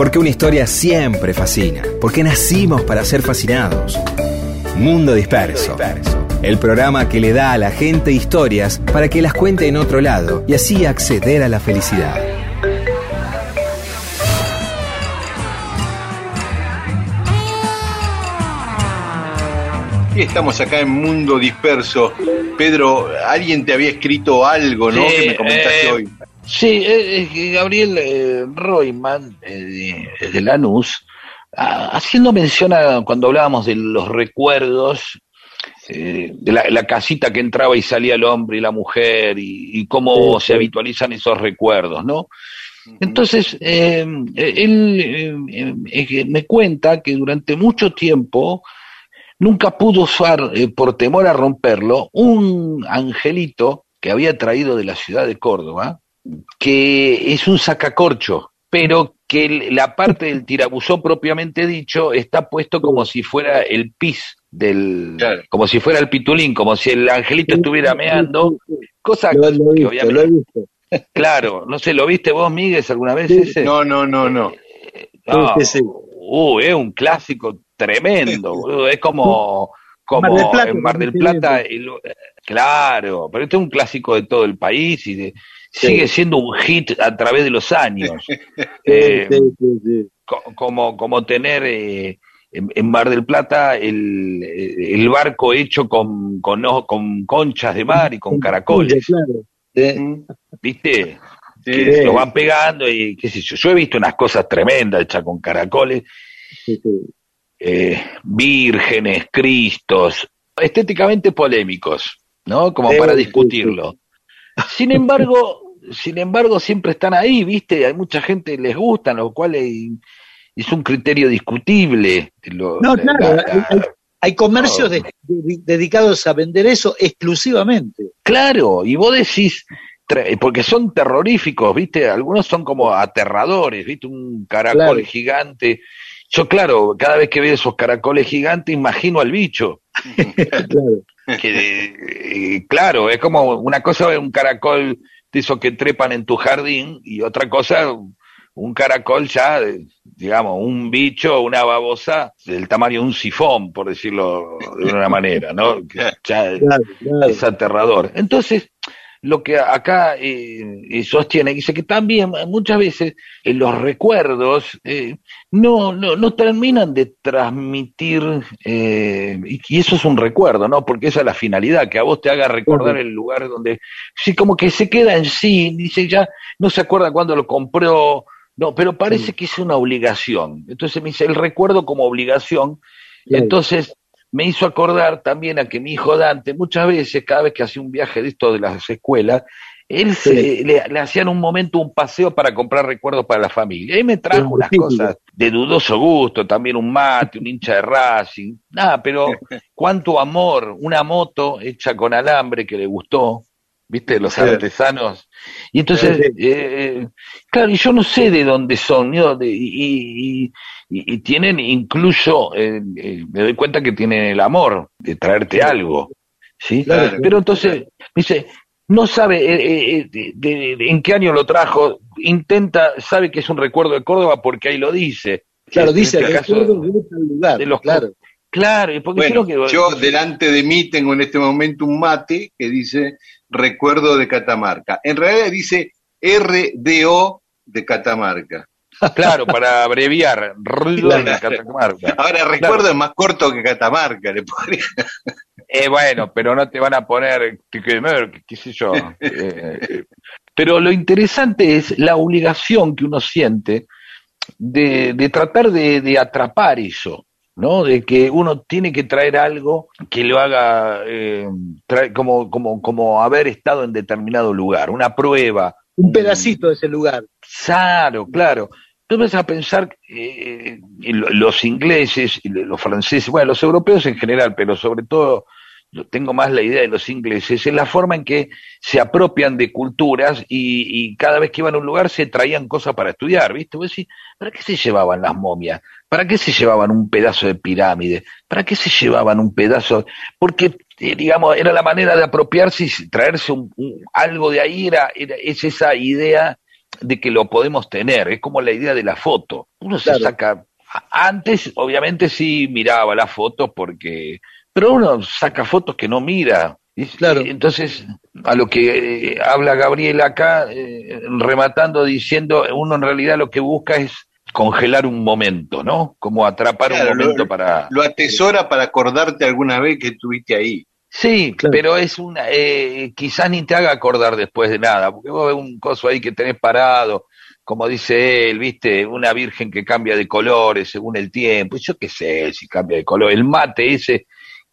Porque una historia siempre fascina. Porque nacimos para ser fascinados. Mundo Disperso. El programa que le da a la gente historias para que las cuente en otro lado y así acceder a la felicidad. Estamos acá en Mundo Disperso. Pedro, alguien te había escrito algo, ¿no? Sí, que me comentaste eh, hoy. Sí, eh, eh, Gabriel eh, Royman, eh, de, de Lanús, ah, haciendo mención a cuando hablábamos de los recuerdos, eh, de la, la casita que entraba y salía el hombre y la mujer, y, y cómo Sí, se sí. habitualizan esos recuerdos, ¿no? Entonces, eh, él me cuenta que durante mucho tiempo nunca pudo usar, por temor a romperlo, un angelito que había traído de la ciudad de Córdoba, que es un sacacorcho, pero que la parte del tirabuzón propiamente dicho está puesto como si fuera el pis del, Claro. como si fuera el pitulín, como si el angelito estuviera meando, cosa Lo, lo he que visto, obviamente, lo he visto. claro, no sé, ¿lo viste vos, Miguel, alguna vez Sí. ese? No, no, no, no. No, Sí, sí, sí. uh, es un clásico tremendo, boludo, es como, como Mar del Plata, en Mar del Plata, el- claro, pero este es un clásico de todo el país y de- Sí. sigue siendo un hit a través de los años. Eh, sí, como, como tener eh, en, en Mar del Plata el, el barco hecho con, con, con conchas de mar y con caracoles, Claro. Mm, ¿viste? Que Sí. lo van pegando y qué sé yo. Yo he visto unas cosas tremendas hechas con caracoles, sí, sí. eh, vírgenes, cristos, estéticamente polémicos, ¿no? Como para discutirlo. Sin embargo, sin embargo, siempre están ahí, ¿viste? Hay mucha gente que les gustan, lo cual es, un criterio discutible. Lo- No, la- claro, la- hay- hay- Hay comercios No. de- de- dedicados a vender eso exclusivamente. Claro, y vos decís, tra- porque son terroríficos, ¿viste? Algunos son como aterradores, ¿viste? Un caracol Claro. gigante. Yo, claro, cada vez que veo esos caracoles gigantes, imagino al bicho. Claro. Que, eh, claro, es como una cosa un caracol de esos que trepan en tu jardín y otra cosa un caracol ya, digamos, un bicho, una babosa del tamaño de un sifón, por decirlo de una manera, ¿no? Que ya Claro, claro. es aterrador. Entonces, lo que acá eh, eh, sostiene, dice que también muchas veces eh, los recuerdos eh, no, no, no terminan de transmitir, eh, y, y eso es un recuerdo, ¿no? Porque esa es la finalidad, que a vos te haga recordar el lugar donde, sí, como que se queda en sí, dice ya, no se acuerda cuándo lo compró, no, pero parece que es una obligación. Entonces me dice, el recuerdo como obligación, entonces me hizo acordar también a que mi hijo Dante, muchas veces, cada vez que hacía un viaje de esto de las escuelas, él se- le, le hacían un momento un paseo para comprar recuerdos para la familia. Y me trajo Sí, unas sí. cosas de dudoso gusto, también un mate, un hincha de Racing, nada, pero cuánto amor, una moto hecha con alambre que le gustó, viste, los artesanos. Y entonces, Sí, eh, claro, y yo no sé de dónde son, ¿no? De- y, y- y- y tienen incluso, eh, eh, me doy cuenta que tienen el amor de traerte algo, ¿sí? Claro. Pero entonces, dice, no sabe eh, eh, de- de- de- en qué año lo trajo, intenta, sabe que es un recuerdo de Córdoba porque ahí lo dice. Claro, dice este caso- de tal lugar. de los- claro. Claro, porque Bueno, creo que... yo delante de mí tengo en este momento un mate que dice Recuerdo de Catamarca. En realidad dice RDO de Catamarca. Claro, para abreviar, ruido de Catamarca. Ahora, recuerdo es más corto que Catamarca, le podría- Eh, bueno, pero no te van a poner, qué sé yo. eh, pero lo interesante es la obligación que uno siente de, de tratar de, de atrapar eso, ¿no? De que uno tiene que traer algo que lo haga eh, trae- como, como, como haber estado en determinado lugar, una prueba. Un pedacito de ese lugar. Claro, claro. Tú vas a pensar, eh, los ingleses, los franceses, bueno, los europeos en general, pero sobre todo yo tengo más la idea de los ingleses, es la forma en que se apropian de culturas y, y cada vez que iban a un lugar se traían cosas para estudiar, ¿viste? Vos decís, ¿para qué se llevaban las momias? ¿Para qué se llevaban un pedazo de pirámide? ¿Para qué se llevaban un pedazo? Porque, eh, digamos, era la manera de apropiarse y traerse un- un- algo de ahí, era, era- es esa idea de que lo podemos tener, es como la idea de la foto. Uno se saca, antes obviamente sí miraba las fotos porque, pero uno saca fotos que no mira. Y- Claro. Entonces, a lo que eh, habla Gabriel acá, eh, rematando diciendo, uno en realidad lo que busca es congelar un momento, ¿no? Como atrapar Claro, un momento lo- para... Lo atesora para acordarte alguna vez que estuviste ahí. Sí, Claro. pero es una, eh, quizás ni te haga acordar después de nada, porque vos ves un coso ahí que tenés parado, como dice él, viste, una virgen que cambia de colores según el tiempo, yo qué sé si cambia de color, el mate ese,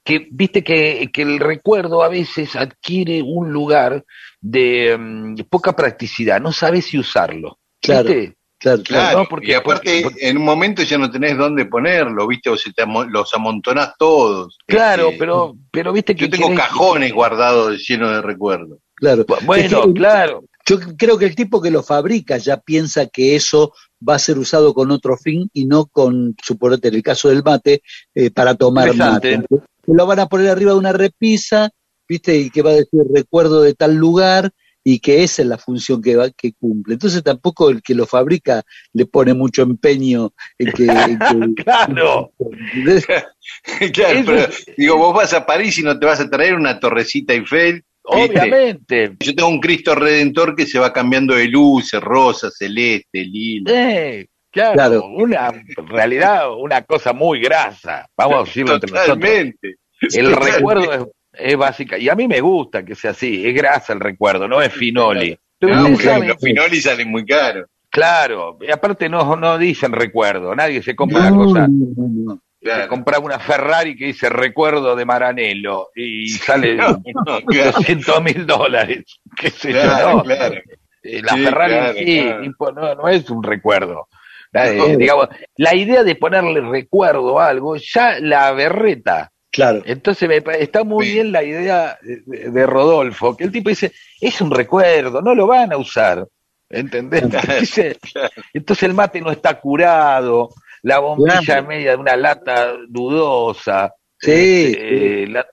que viste que, que el recuerdo a veces adquiere un lugar de mm, poca practicidad, no sabes si usarlo. Claro. ¿viste? Claro, claro. No, porque- y aparte porque- en un momento ya no tenés dónde ponerlo, ¿viste? O se te amo- los amontonás todos. Claro, Este, pero, pero viste que Yo tengo querés- cajones guardados llenos de recuerdos. claro. Bueno, Es que- claro, Yo creo que el tipo que lo fabrica ya piensa que eso va a ser usado con otro fin y no con, suponete en el caso del mate, eh, para tomar mate. Que Lo van a poner arriba de una repisa, ¿viste? Y que va a decir recuerdo de tal lugar y que esa es la función que, va, que cumple. Entonces tampoco el que lo fabrica le pone mucho empeño en que... en que- claro. claro, pero digo, vos vas a París y no te vas a traer una torrecita Eiffel. Obviamente, Yo tengo un Cristo Redentor que se va cambiando de luces, rosa, celeste, lila. Eh, claro, Claro. una en realidad una cosa muy grasa. Vamos a decirlo entre nosotros. Totalmente. El recuerdo es, es básica y a mí me gusta que sea así. Es grasa el recuerdo, no es finoli. No, saben, los finoli salen muy caros. claro, y aparte no, no dicen recuerdo. Nadie se compra una No, cosa. no, no, no. Se Claro. compra una Ferrari que dice recuerdo de Maranello y sale No, no, claro, 200 mil dólares. ¿Qué sé yo? claro, no. claro. Eh, La Sí, Ferrari claro, sí, claro. no es un recuerdo. La, eh, digamos, la idea de ponerle recuerdo a algo ya la berreta. Claro. Entonces me, está muy bien la idea de, de Rodolfo, que el tipo dice, es un recuerdo, no lo van a usar. ¿Entendés? Entonces el mate no está curado, la bombilla Claro. media de una lata dudosa. Sí, este, la-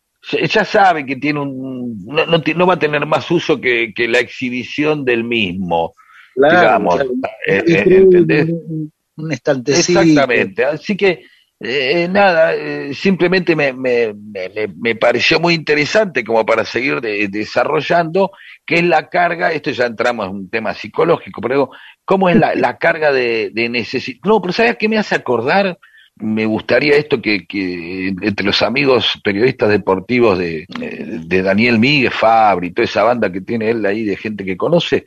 ya- sabe que tiene un no, no no va a tener más uso que, que la exhibición del mismo Claro, digamos claro. eh, eh, un- estantecito. exactamente así que eh, nada eh, simplemente me, me, me, pareció muy interesante como para seguir de- desarrollando que es la carga esto ya entramos en un tema psicológico pero digo, cómo es la, la carga de, de necesidad no pero sabes qué me hace acordar me gustaría esto que, que entre los amigos periodistas deportivos de, de Daniel Miguel, Fabri, toda esa banda que tiene él ahí de gente que conoce,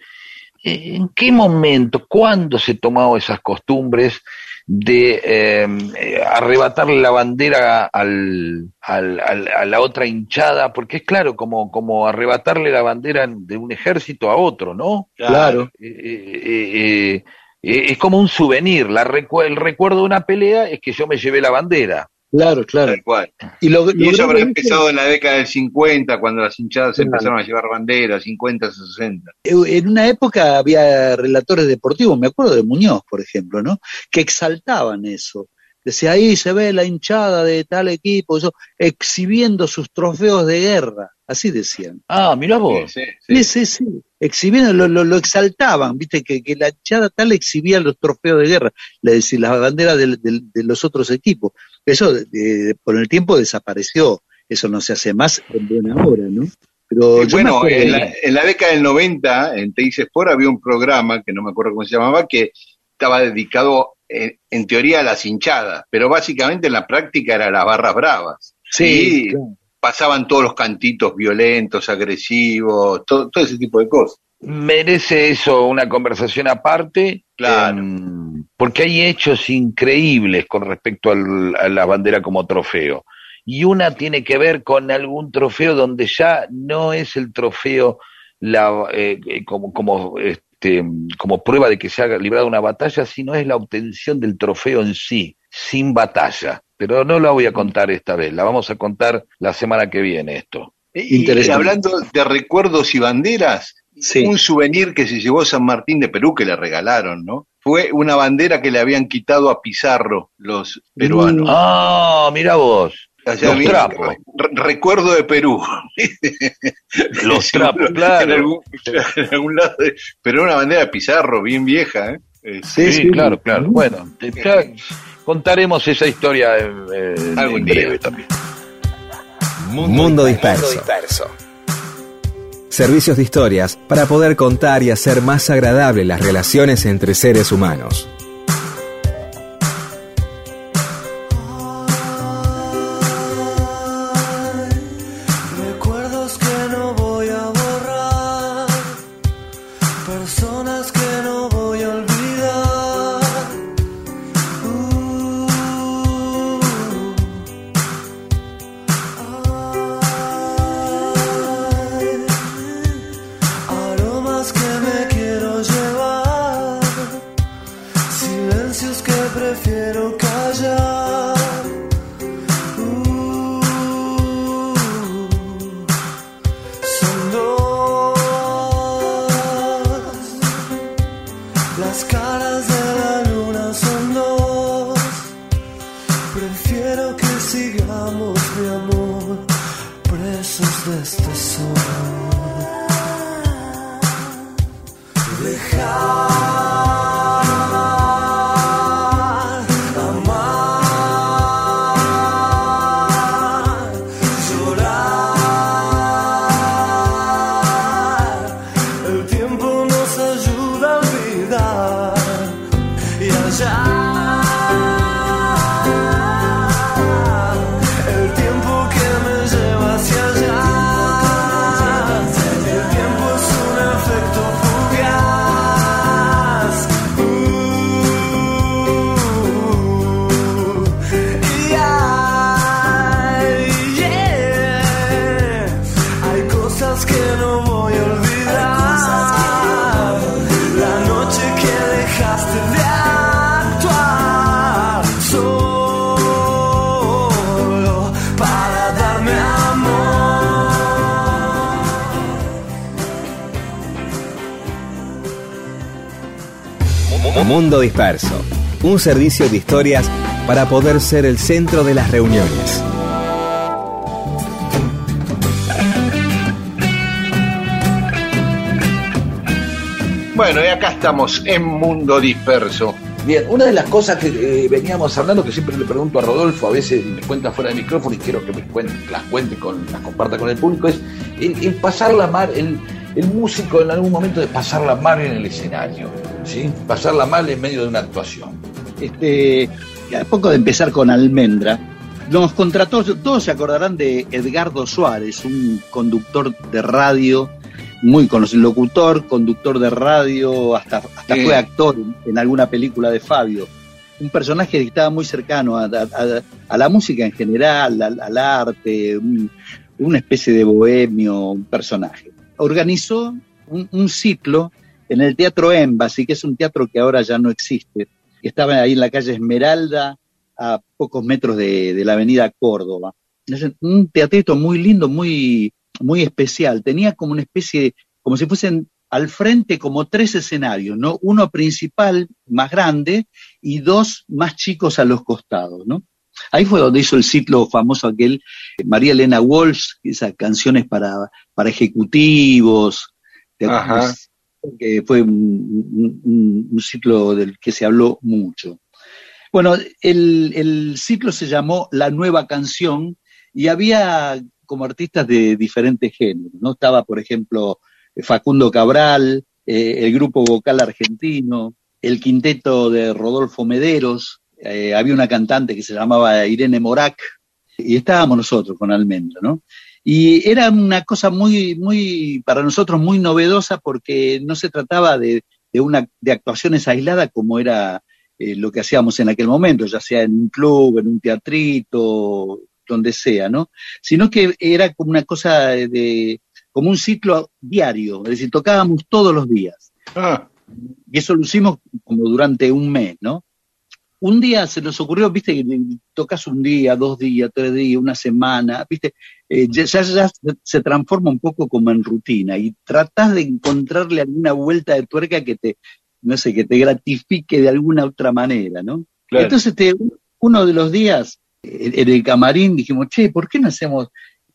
¿en qué momento, cuándo se tomaron esas costumbres de eh, eh, arrebatarle la bandera al, al- al- a la otra hinchada? Porque es claro, como, como arrebatarle la bandera de un ejército a otro, ¿no? Claro. Eh, eh, eh, eh, es como un souvenir. La recu- el recuerdo de una pelea es que yo me llevé la bandera. Claro, claro. Tal cual. Y, lo, Y eso habrá empezado en la década del 50, cuando las hinchadas Claro. empezaron a llevar banderas, 50, 60. en una época había relatores deportivos, me acuerdo de Muñoz, por ejemplo, ¿no? Que exaltaban eso. Decía, ahí se ve la hinchada de tal equipo, eso, exhibiendo sus trofeos de guerra, así decían. Ah, mirá vos. Sí, Sí, sí, sí, sí, exhibiendo, lo, lo, lo exaltaban, viste, que, que la hinchada tal exhibía los trofeos de guerra, decía, las banderas del- del- de, los otros equipos. Eso eh, con el tiempo desapareció, eso no se hace más en buena hora, ¿no? Pero bueno, acuerdo- en la, en la década del 90, en Teis Sport había un programa, que no me acuerdo cómo se llamaba, que estaba dedicado en, en teoría a las hinchadas, pero básicamente en la práctica era las barras bravas. sí, y claro. Pasaban todos los cantitos violentos, agresivos, todo, todo ese tipo de cosas. Merece eso una conversación aparte. Claro. em, porque hay hechos increíbles con respecto al- a la bandera como trofeo. Y una tiene que ver con algún trofeo donde ya no es el trofeo la, eh, eh, como, como, este, como prueba de que se ha librado una batalla, sino es la obtención del trofeo en sí, sin batalla. Pero no la voy a contar esta vez, la vamos a contar la semana que viene esto. Y, Interesante. hablando de recuerdos y banderas, Sí. un souvenir que se llevó San Martín de Perú que le regalaron, ¿no? Fue una bandera que le habían quitado a Pizarro los peruanos. Ah, mira vos. Los trapos. re- recuerdo de Perú. Los trapos, En claro. algún, en algún lado. de- pero una bandera de Pizarro, bien vieja, ¿eh? Sí, Sí, sí. claro, claro. Bueno, ya contaremos esa historia eh, eh, Algún en día. breve también. Mundo disperso. Servicios de historias para poder contar y hacer más agradables las relaciones entre seres humanos. Mundo Disperso, un servicio de historias para poder ser el centro de las reuniones. Bueno, y acá estamos en Mundo Disperso. Bien, una de las cosas que eh, veníamos hablando, que siempre le pregunto a Rodolfo, a veces me cuenta fuera de micrófono y quiero que me cuente, las cuente, con, las comparta con el público, es el, el pasarla mal, el, el músico en algún momento de pasarla mal en el escenario, ¿sí? Pasarla mal en medio de una actuación. Este, a poco de empezar con Almendra, nos contrató, todos se acordarán de Edgardo Suárez, un conductor de radio muy conocido, locutor, conductor de radio, hasta, hasta Sí. fue actor en, alguna película de Fabio. Un personaje que estaba muy cercano a, a- a- a la música en general, al, al arte, un- una especie de bohemio, un personaje. Organizó un, ciclo en el Teatro Embassy, que es un teatro que ahora ya no existe, que estaba ahí en la calle Esmeralda, a pocos metros de, la avenida Córdoba. Un teatrito muy lindo, muy, muy especial. Tenía como una especie, como si fuesen al frente como tres escenarios, ¿no? Uno principal, más grande, y dos más chicos a los costados, ¿no? Ahí fue donde hizo el ciclo famoso aquel, eh, María Elena Walsh, esas canciones para, para ejecutivos, ¿te Ajá. que fue un, un- un- un ciclo del que se habló mucho. Bueno, el, el ciclo se llamó La Nueva Canción y había como artistas de diferentes géneros, ¿no? Estaba, por ejemplo, Facundo Cabral, eh, el grupo vocal argentino, el quinteto de Rodolfo Mederos, eh, había una cantante que se llamaba Irene Morac, y estábamos nosotros con Almendra, ¿no? Y era una cosa muy, muy, para nosotros muy novedosa porque no se trataba de, de una, de actuaciones aisladas como era eh, lo que hacíamos en aquel momento, ya sea en un club, en un teatrito, donde sea, ¿no? Sino que era como una cosa de, como un ciclo diario, es decir, tocábamos todos los días. Ah, Y eso lo hicimos como durante un mes, ¿no? Un día se nos ocurrió, viste, que tocas un día, dos días, tres días, una semana, viste, eh, ya, ya- ya se transforma un poco como en rutina y tratás de encontrarle alguna vuelta de tuerca que te, no sé, que te gratifique de alguna otra manera, ¿no? claro. Entonces, este, uno de los días, en el camarín, dijimos, che, ¿por qué no hacemos,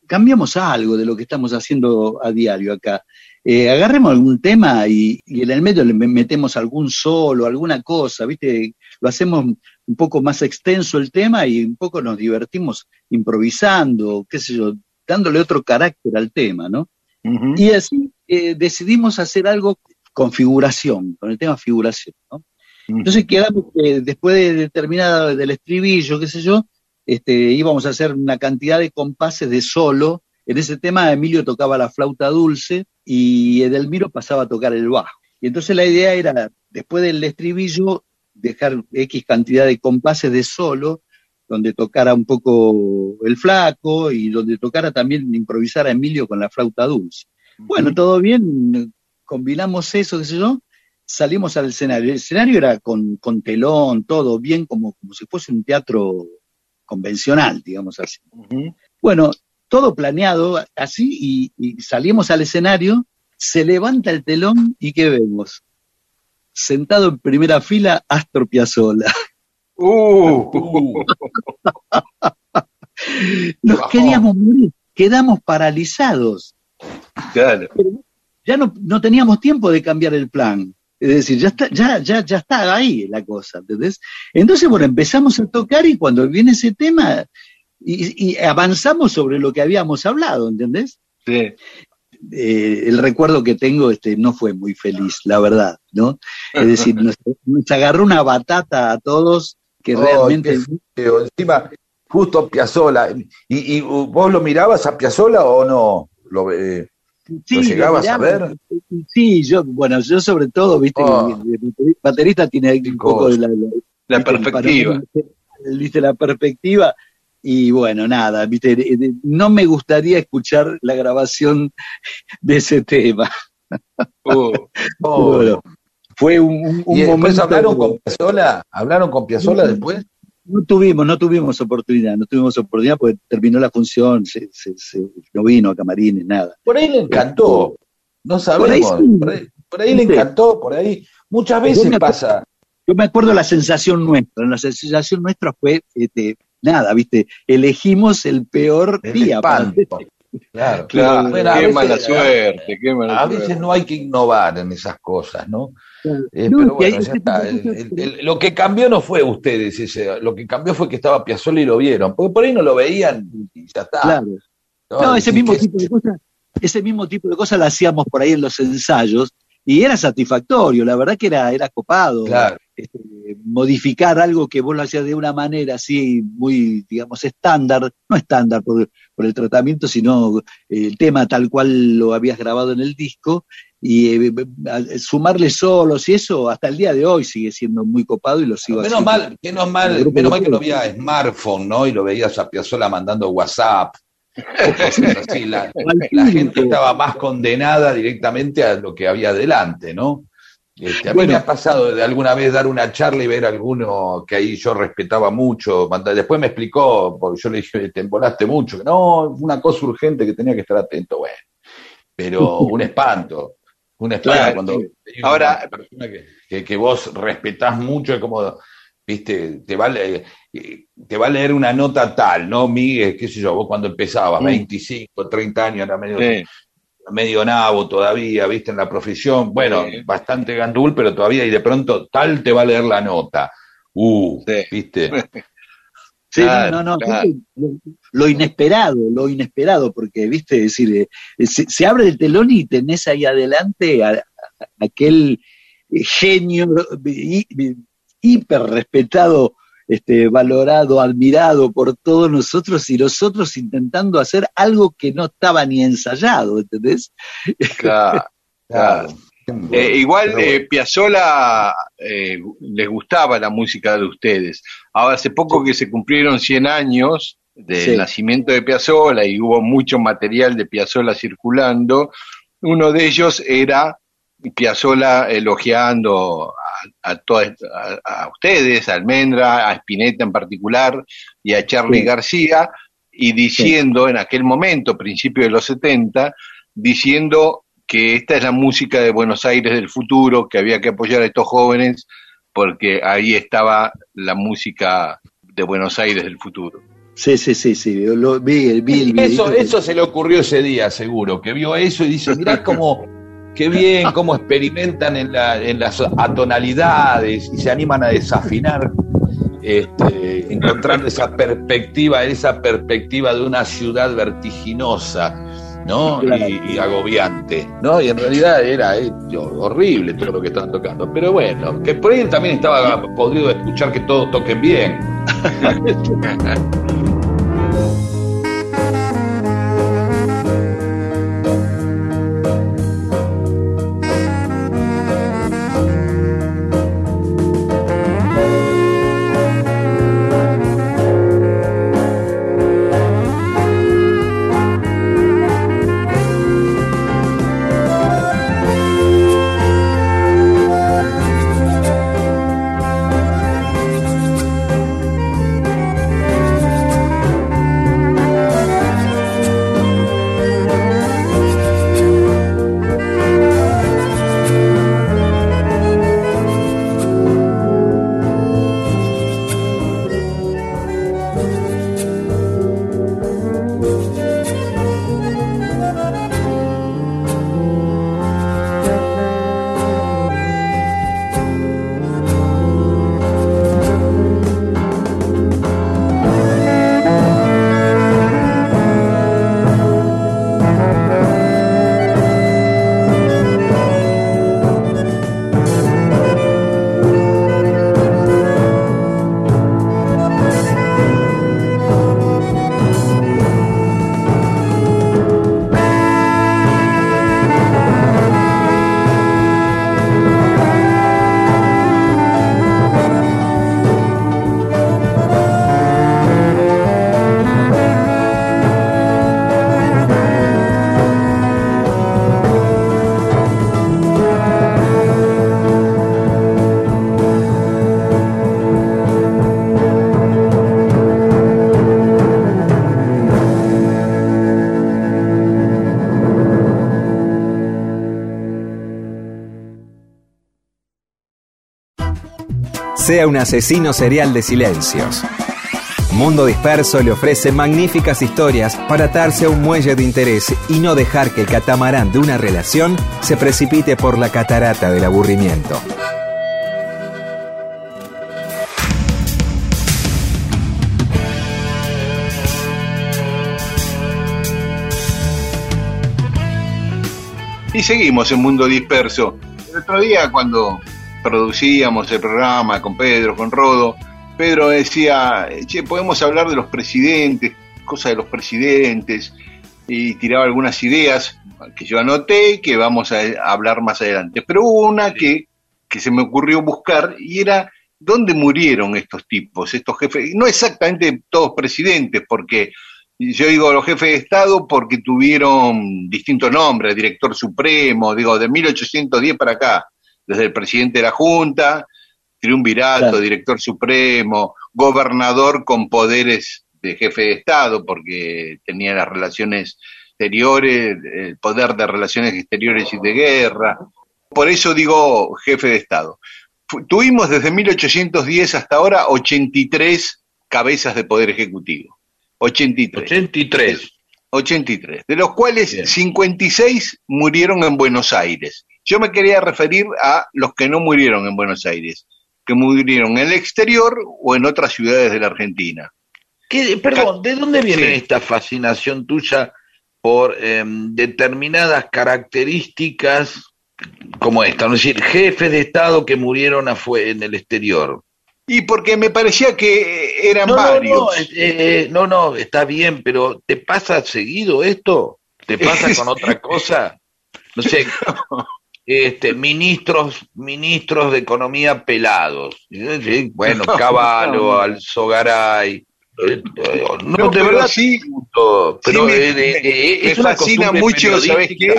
cambiamos algo de lo que estamos haciendo a diario acá? Eh, agarremos algún tema y, y en el medio le me- metemos algún solo, alguna cosa, ¿viste? Lo hacemos un poco más extenso el tema y un poco nos divertimos improvisando, qué sé yo, dándole otro carácter al tema, ¿no? Y así eh, decidimos hacer algo con figuración, con el tema figuración, ¿no? Entonces quedamos que después de terminar del estribillo, qué sé yo, este, íbamos a hacer una cantidad de compases de solo. En ese tema Emilio tocaba la flauta dulce y Edelmiro pasaba a tocar el bajo. Y entonces la idea era, después del estribillo, dejar X cantidad de compases de solo, donde tocara un poco el flaco y donde tocara también improvisar a Emilio con la flauta dulce. Bueno, todo bien, combinamos eso, qué sé yo, salimos al escenario. El escenario era con, con telón, todo bien, como, como si fuese un teatro convencional, digamos así. Bueno, todo planeado así y, y salimos al escenario, se levanta el telón y ¿qué vemos? Sentado en primera fila, Astor Piazzolla. Uh, Nos queríamos morir, quedamos paralizados. claro. Ya no, no teníamos tiempo de cambiar el plan. Es decir, ya está, ya, ya, ya está ahí la cosa, ¿entendés? Entonces, bueno, empezamos a tocar y cuando viene ese tema, y, y avanzamos sobre lo que habíamos hablado, ¿entendés? Sí. Eh, el recuerdo que tengo este, no fue muy feliz, la verdad, ¿no? Es decir, nos, nos agarró una batata a todos que Ay, realmente... Encima, justo Piazzola. ¿Y, y vos lo mirabas a Piazzola o no? Lo, eh, Sí, ¿Lo llegabas miraba, a ver? Sí, yo, bueno, yo sobre todo, viste, Oh. el, el baterista tiene un poco de la, la- perspectiva. viste, la perspectiva, y bueno, nada, viste, no me gustaría escuchar la grabación de ese tema. Oh. Bueno, fue un, un- ¿Y momento... hablaron con Piazzola? ¿Hablaron con Piazzola después? No tuvimos, no tuvimos oportunidad, no tuvimos oportunidad porque terminó la función, se, se- se- no vino a camarines, nada. Por ahí le encantó. No sabemos. Por ahí sí. Por ahí, por ahí le encantó, por ahí. Muchas Yo veces me acuerdo- pasa. Yo me acuerdo la sensación nuestra, la sensación nuestra fue, este, nada, viste, elegimos el peor El día. para. Claro, claro, Bueno, qué veces- mala suerte, qué mala A suerte. veces no hay que innovar en esas cosas, ¿no? Eh, No, pero bueno, ya está. El- cosas, el- el- lo que cambió no fue ustedes, ese, lo que cambió fue que estaba Piazzolla y lo vieron, porque por ahí no lo veían y ya está. Claro. ¿no? No, ese mismo que- tipo de cosas, ese mismo tipo de cosas la hacíamos por ahí en los ensayos y era satisfactorio, la verdad que era, era copado. Claro. este, modificar algo que vos lo hacías de una manera así muy, digamos, estándar, no estándar por, por el tratamiento, sino eh, el tema tal cual lo habías grabado en el disco, y eh, a- sumarle solos y eso hasta el día de hoy sigue siendo muy copado y lo sigo Menos haciendo. mal, menos mal, menos mal que ustedes. había smartphone, ¿no? Y lo veías a Piazzolla mandando WhatsApp. Así. La, la gente estaba más condenada directamente a lo que había adelante, ¿no? Este, a mí Bueno. me ha pasado de alguna vez dar una charla y ver a alguno que ahí yo respetaba mucho. Después me explicó, porque yo le dije, te embolaste mucho. que No, una cosa urgente que tenía que estar atento. Bueno, pero un espanto. Un espanto Claro, cuando sí. hay una Ahora- persona que, que, que vos respetás mucho, es como, viste, te va, a leer, eh, te va a leer una nota tal, ¿no, Miguel? ¿Qué sé yo? Vos cuando empezabas, Mm. 25, 30 años, era medio, Sí. medio nabo todavía, viste, en la profesión. Bueno, Sí. bastante gandul, pero todavía, y de pronto tal te va a leer la nota. Uh, viste. Sí, Claro, no, no, claro. lo, inesperado, lo inesperado, porque, viste, es decir, eh, se, se abre el telón y tenés ahí adelante a, a- aquel genio hi- hiper respetado, este, valorado, admirado por todos nosotros y nosotros intentando hacer algo que no estaba ni ensayado, ¿entendés? Claro. Claro. Eh, igual eh, Piazzolla eh, les gustaba la música de ustedes. Ahora hace poco que se cumplieron 100 años del Sí. nacimiento de Piazzolla y hubo mucho material de Piazzolla circulando. Uno de ellos era Piazzolla elogiando a, a, todas- a- a ustedes, a Almendra, a Spinetta en particular y a Charlie Sí. García y diciendo en aquel momento, principio de los 70, diciendo que esta es la música de Buenos Aires del futuro, que había que apoyar a estos jóvenes porque ahí estaba la música de Buenos Aires del futuro. Sí, sí, sí, sí, lo, vi, vi el Eso, eso se le ocurrió ese día, seguro, que vio eso y dice, mirá cómo, qué bien, cómo experimentan en, la, en las atonalidades y se animan a desafinar, este, encontrando esa perspectiva, esa perspectiva de una ciudad vertiginosa, ¿no? Claro. Y, y agobiante, ¿no? Y en realidad era eh, horrible todo lo que estaban tocando. Pero bueno, que por ahí también estaba podrido escuchar que todos toquen bien. sea un asesino serial de silencios. Mundo Disperso le ofrece magníficas historias para atarse a un muelle de interés y no dejar que el catamarán de una relación se precipite por la catarata del aburrimiento. Y seguimos en Mundo Disperso. El otro día cuando producíamos el programa con Pedro, con Rodo, Pedro decía, che, podemos hablar de los presidentes, cosas de los presidentes, y tiraba algunas ideas que yo anoté y que vamos a hablar más adelante. Pero hubo una que, que se me ocurrió buscar y era dónde murieron estos tipos, estos jefes, no exactamente todos presidentes, porque yo digo los jefes de Estado porque tuvieron distintos nombres, director supremo, digo, de 1810 para acá, desde el presidente de la Junta, triunvirato, Claro. director supremo, gobernador con poderes de jefe de Estado, porque tenía las relaciones exteriores, el poder de relaciones exteriores y de guerra. Por eso digo jefe de Estado. Tuvimos desde 1810 hasta ahora 83 cabezas de poder ejecutivo. 83. 83. 83, de los cuales Bien. 56 murieron en Buenos Aires. Yo me quería referir a los que no murieron en Buenos Aires, que murieron en el exterior o en otras ciudades de la Argentina. ¿Qué- perdón, ¿de dónde viene Sí. esta fascinación tuya por em, determinadas características como esta? Es decir, jefes de Estado que murieron en el exterior. Y porque me parecía que eran No, no, varios. no, eh, eh, no, no, está bien, pero ¿te pasa seguido esto? ¿Te pasa con otra cosa? No sé, este, ministros, ministros de economía pelados. Sí, Bueno, No, Caballo, no. Alzogaray. eh, eh, No, No, de pero verdad sí, pero, pero, me- eh, me es una fascina costumbre mucho, ¿sabés qué?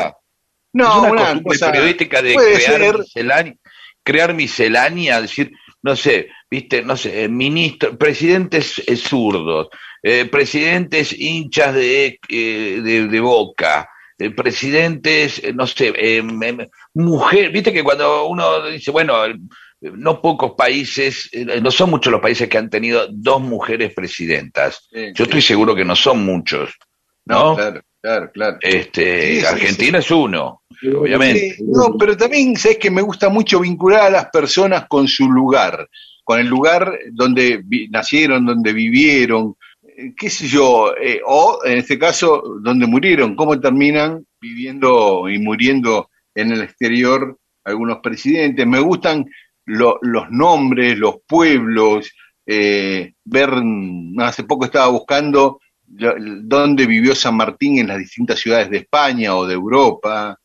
No, es una, una costumbre cosa- periodística de puede crear ser. miscelánea, crear miscelánea, decir, no sé, viste, no sé, eh, ministro, presidentes zurdos, eh, presidentes hinchas de, eh, de, de boca, presidentes, eh, no sé, eh, mujer, viste que cuando uno dice, bueno, no pocos países, eh, no son muchos los países que han tenido dos mujeres presidentas. Sí, Yo sí. estoy seguro que no son muchos, No, ¿no? claro, claro, claro. Este, Sí, Argentina es uno, obviamente. No, pero también sabes que me gusta mucho vincular a las personas con su lugar, con el lugar donde nacieron, donde vivieron, eh, qué sé yo, eh, o en este caso, donde murieron, cómo terminan viviendo y muriendo en el exterior algunos presidentes. Me gustan lo- los nombres, los pueblos, eh, ver, hace poco estaba buscando dónde vivió San Martín en las distintas ciudades de España o de Europa.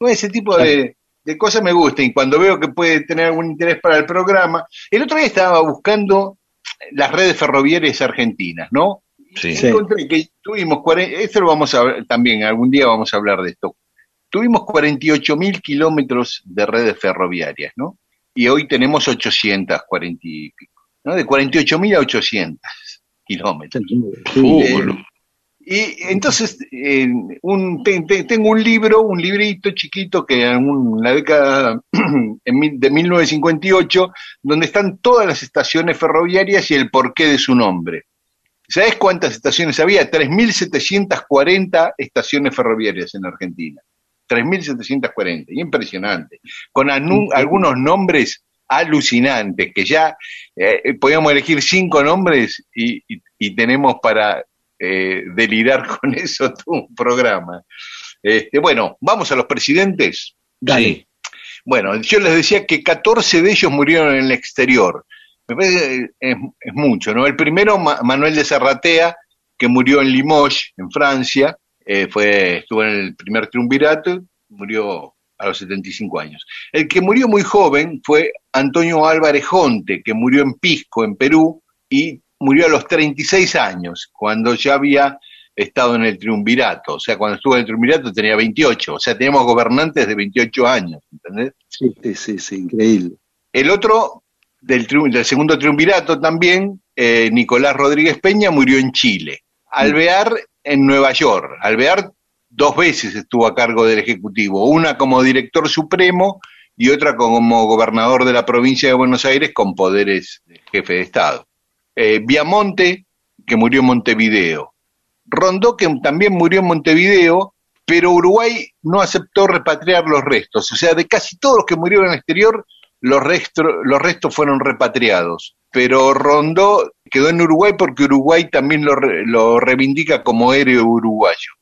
No, ese tipo de, de cosas me gustan y cuando veo que puede tener algún interés para el programa. El otro día estaba buscando las redes ferroviarias argentinas, ¿no? Sí. Y Sí. encontré que tuvimos, esto lo vamos a ver también, algún día vamos a hablar de esto. Tuvimos 48 mil kilómetros de redes ferroviarias, ¿no? Y hoy tenemos 840 y pico, ¿no? De 48 mil a 800 kilómetros. Uh, Eh, boludo. Y entonces, eh, un, te- te- tengo un libro, un librito chiquito que en un- la década de 1958, donde están todas las estaciones ferroviarias y el porqué de su nombre. ¿Sabes cuántas estaciones había? 3.740 estaciones ferroviarias en Argentina. 3.740, impresionante. Con algunos nombres alucinantes, que ya eh, podíamos elegir cinco nombres y, y- y tenemos para eh, delirar con eso un programa. Este, bueno, vamos a los presidentes. Sí. Bueno, yo les decía que 14 de ellos murieron en el exterior. Me parece que es, es mucho, ¿no? El primero, Ma- Manuel de Serratea, que murió en Limoges, en Francia, eh, fue, estuvo en el primer triunvirato, murió a los 75 años. El que murió muy joven fue Antonio Álvarez Jonte, que murió en Pisco, en Perú, y murió a los 36 años, cuando ya había estado en el triunvirato. O sea, cuando estuvo en el triunvirato tenía 28. O sea, teníamos gobernantes de 28 años, ¿entendés? Sí, sí, sí, increíble. El otro, del, triun- del segundo triunvirato también, eh, Nicolás Rodríguez Peña, murió en Chile. Alvear en Nueva York. Alvear dos veces estuvo a cargo del Ejecutivo, una como director supremo y otra como gobernador de la provincia de Buenos Aires con poderes de jefe de Estado. Eh, Viamonte, que murió en Montevideo. Rondó, que también murió en Montevideo, pero Uruguay no aceptó repatriar los restos. O sea, de casi todos los que murieron en el exterior, los, restos fueron repatriados. Pero Rondó quedó en Uruguay porque Uruguay también lo, lo reivindica como héroe uruguayo.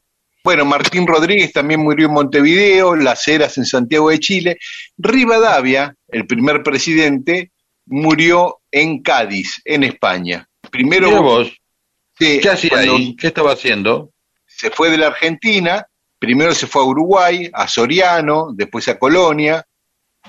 Bueno, Martín Rodríguez también murió en Montevideo, Las Heras en Santiago de Chile. Rivadavia, el primer presidente, murió en Cádiz, en España. Primero vos. ¿Qué hacía ahí? ¿Qué estaba haciendo? Se fue de la Argentina, primero se fue a Uruguay, a Soriano, después a Colonia,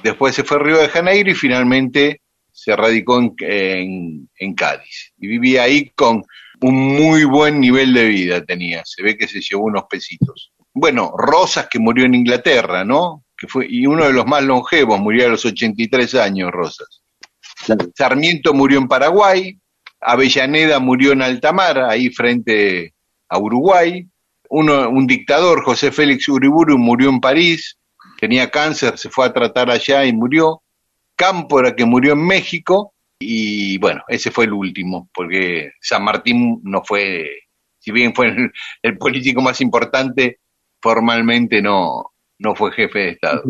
después se fue a Río de Janeiro y finalmente se radicó en, en Cádiz. Y vivía ahí con un muy buen nivel de vida tenía, se ve que se llevó unos pesitos. Bueno, Rosas que murió en Inglaterra, ¿no? Que fue, y uno de los más longevos, murió a los 83 años, Rosas. Sarmiento murió en Paraguay, Avellaneda murió en Altamar, ahí frente a Uruguay. Uno, un dictador, José Félix Uriburu, murió en París, tenía cáncer, se fue a tratar allá y murió. Cámpora, que murió en México, y bueno, ese fue el último, porque San Martín no fue, si bien fue el, político más importante, formalmente no, no fue jefe de Estado.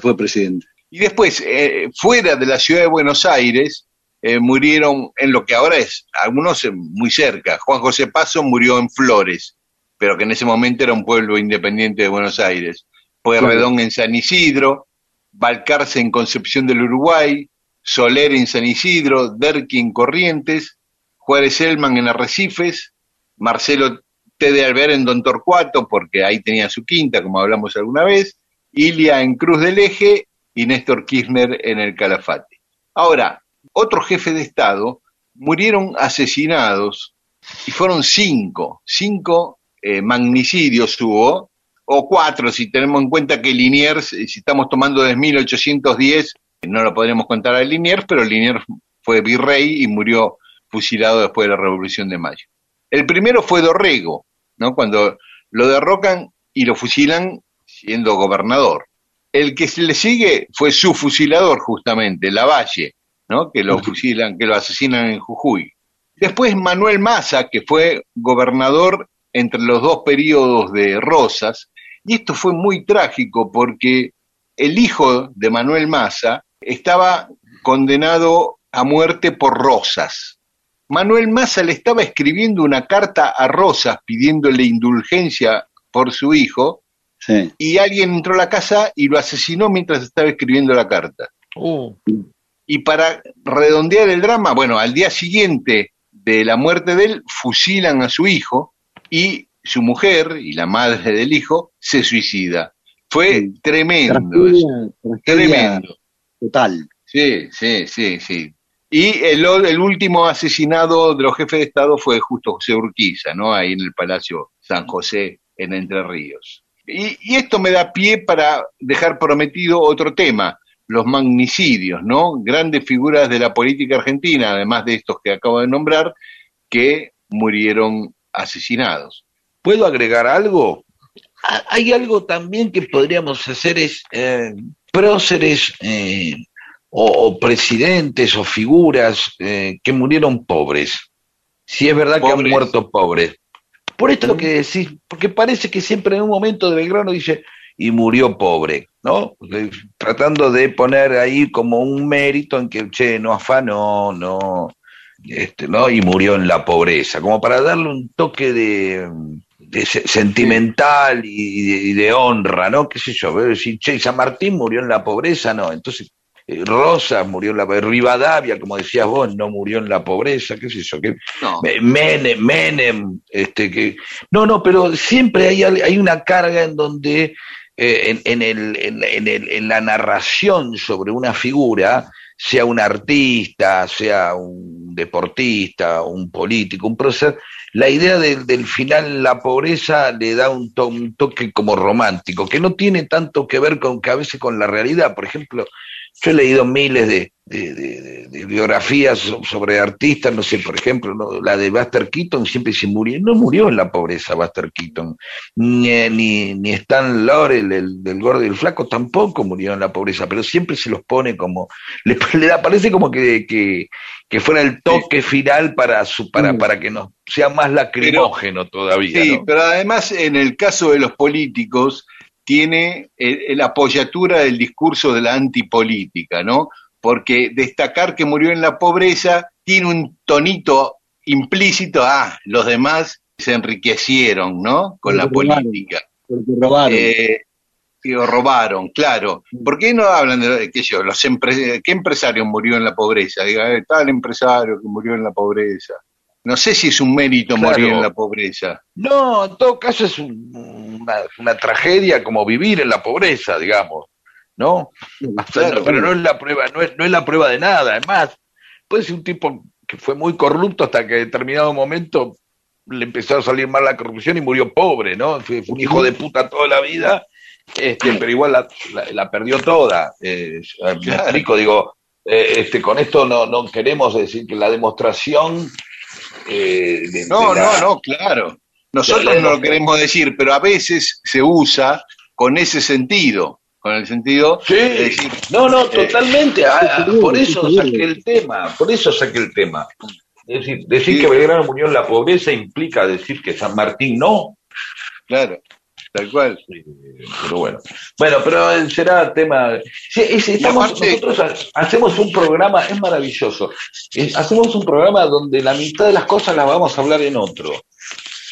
fue presidente. Y después, eh, fuera de la ciudad de Buenos Aires, eh, murieron en lo que ahora es, algunos muy cerca. Juan José Paso murió en Flores, pero que en ese momento era un pueblo independiente de Buenos Aires. Pueyrredón en San Isidro, Balcarce en Concepción del Uruguay, Soler en San Isidro, Derqui en Corrientes, Juárez Elman en Arrecifes, Marcelo T. de Alver en Don Torcuato, porque ahí tenía su quinta, como hablamos alguna vez, Ilia en Cruz del Eje y Néstor Kirchner en el Calafate. Ahora, otro jefe de Estado murieron asesinados y fueron cinco, cinco eh, magnicidios hubo, o cuatro si tenemos en cuenta que Liniers, si estamos tomando desde 1810, no lo podremos contar a Liniers, pero Liniers fue virrey y murió fusilado después de la Revolución de Mayo. El primero fue Dorrego, ¿no? Cuando lo derrocan y lo fusilan siendo gobernador. El que se le sigue fue su fusilador, justamente, Lavalle, ¿no? Que lo fusilan, que lo asesinan en Jujuy. Después Manuel Massa, que fue gobernador entre los dos periodos de Rosas, y esto fue muy trágico porque el hijo de Manuel Massa estaba condenado a muerte por Rosas. Manuel Massa le estaba escribiendo una carta a Rosas pidiéndole indulgencia por su hijo y alguien entró a la casa y lo asesinó mientras estaba escribiendo la carta. Oh. Y para redondear el drama, bueno, al día siguiente de la muerte de él, fusilan a su hijo y su mujer y la madre del hijo se suicida. Fue tremendo. tremendo. Total. Sí, sí, sí, sí. Y el, el, último asesinado de los jefes de Estado fue justo José Urquiza, ¿no? Ahí en el Palacio San José, en Entre Ríos. Y, y, esto me da pie para dejar prometido otro tema, los magnicidios, ¿no? Grandes figuras de la política argentina, además de estos que acabo de nombrar, que murieron asesinados. ¿Puedo agregar algo? Hay algo también que podríamos hacer es eh, próceres eh, o, presidentes o figuras eh, que murieron pobres. Si es verdad que han muerto pobres. Por esto que decís, porque parece que siempre en un momento de Belgrano dice, y murió pobre, ¿no? Tratando de poner ahí como un mérito en que, che, no afanó, no, este, ¿no? Y murió en la pobreza, como para darle un toque de, sentimental y de, honra, ¿no? ¿Qué sé yo? Decir, che, San Martín murió en la pobreza, no. Entonces, Rosa murió en la Rivadavia, como decías vos, no murió en la pobreza, qué sé yo, que Menem, Menem, este que no, no, pero siempre hay, hay una carga en donde eh, en, el, en, el, en la narración sobre una figura, sea un artista, sea un deportista, un político, un prócer, la idea del final, la pobreza, le da un, un, toque como romántico, que no tiene tanto que ver con que a veces con la realidad. Por ejemplo, Yo he leído miles de, de, de- de biografías so- sobre artistas, no sé, por ejemplo, ¿no? la de Buster Keaton siempre se murió, no murió en la pobreza Buster Keaton, ni, eh, ni, ni Stan Laurel, el del gordo y el flaco, tampoco murió en la pobreza, pero siempre se los pone como, le, le da- parece como que, que, que fuera el toque final para, su, para, para que nos sea más lacrimógeno todavía. Sí, ¿no? pero además en el caso de los políticos tiene eh, la apoyatura del discurso de la antipolítica, ¿no? Porque destacar que murió en la pobreza tiene un tonito implícito, ah, los demás se enriquecieron, ¿no? Con la robaron. política. Porque robaron. Eh, robaron, claro. ¿Por qué no hablan de qué, sé yo, los empre- qué empresario murió en la pobreza? Diga, eh, tal empresario que murió en la pobreza. No sé si es un mérito Claro. morir en la pobreza. No, en todo caso es un- una, una tragedia como vivir en la pobreza, digamos, ¿no? Claro, pero no es la prueba, no es, no es la prueba de nada. Además, puede ser un tipo que fue muy corrupto hasta que en determinado momento le empezó a salir mal la corrupción y murió pobre, ¿no? Fue, un hijo de puta toda la vida, este, pero igual la, la- la perdió toda. Eh, me Claro. explico, digo, eh, este, con esto no, no queremos decir que la demostración eh, de- No, de la- no, no, claro. Nosotros no lo queremos decir, pero a veces se usa con ese sentido, con el sentido Sí, de decir, no, no, eh, totalmente. ah, ah, por eso saqué el tema, por eso saqué el tema. Es decir, decir Sí. que Belgrano murió en la pobreza implica decir que San Martín no. claro, tal cual. Pero bueno, bueno, pero será tema. Sí, es- estamos, aparte- nosotros ha- hacemos un programa, es maravilloso. Hacemos un programa donde la mitad de las cosas las vamos a hablar en otro.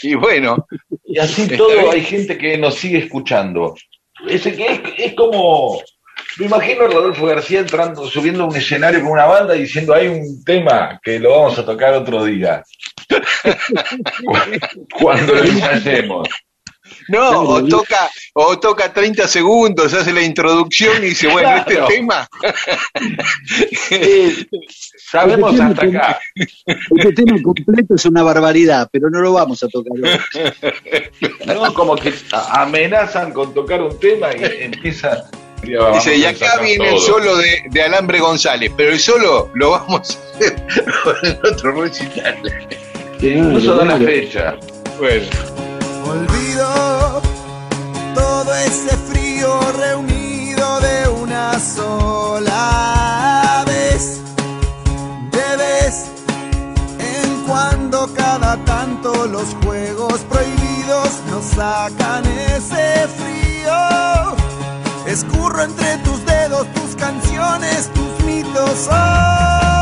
Y bueno, Y así todo bien. hay gente que nos sigue escuchando. Es, es, es como, me imagino a Rodolfo García entrando, subiendo a un escenario con una banda y diciendo hay un tema que lo vamos a tocar otro día. Cuando lo ensayemos. No, o toca, o toca 30 segundos, hace la introducción y dice, bueno, Claro. este tema, Eh, sabemos Porque hasta tiene acá. Este tema completo es una barbaridad, pero no lo vamos a tocar hoy. ¿no? Como que amenazan con tocar un tema y empiezan. dice, y acá viene el solo de, de Alambre González, pero el solo lo vamos a hacer con otro recital. Incluso da la fecha. Bueno. Olvido todo ese frío reunido de una sola vez. De vez en cuando, cada tanto, los juegos prohibidos nos sacan ese frío. Escurro entre tus dedos tus canciones, tus mitos hoy.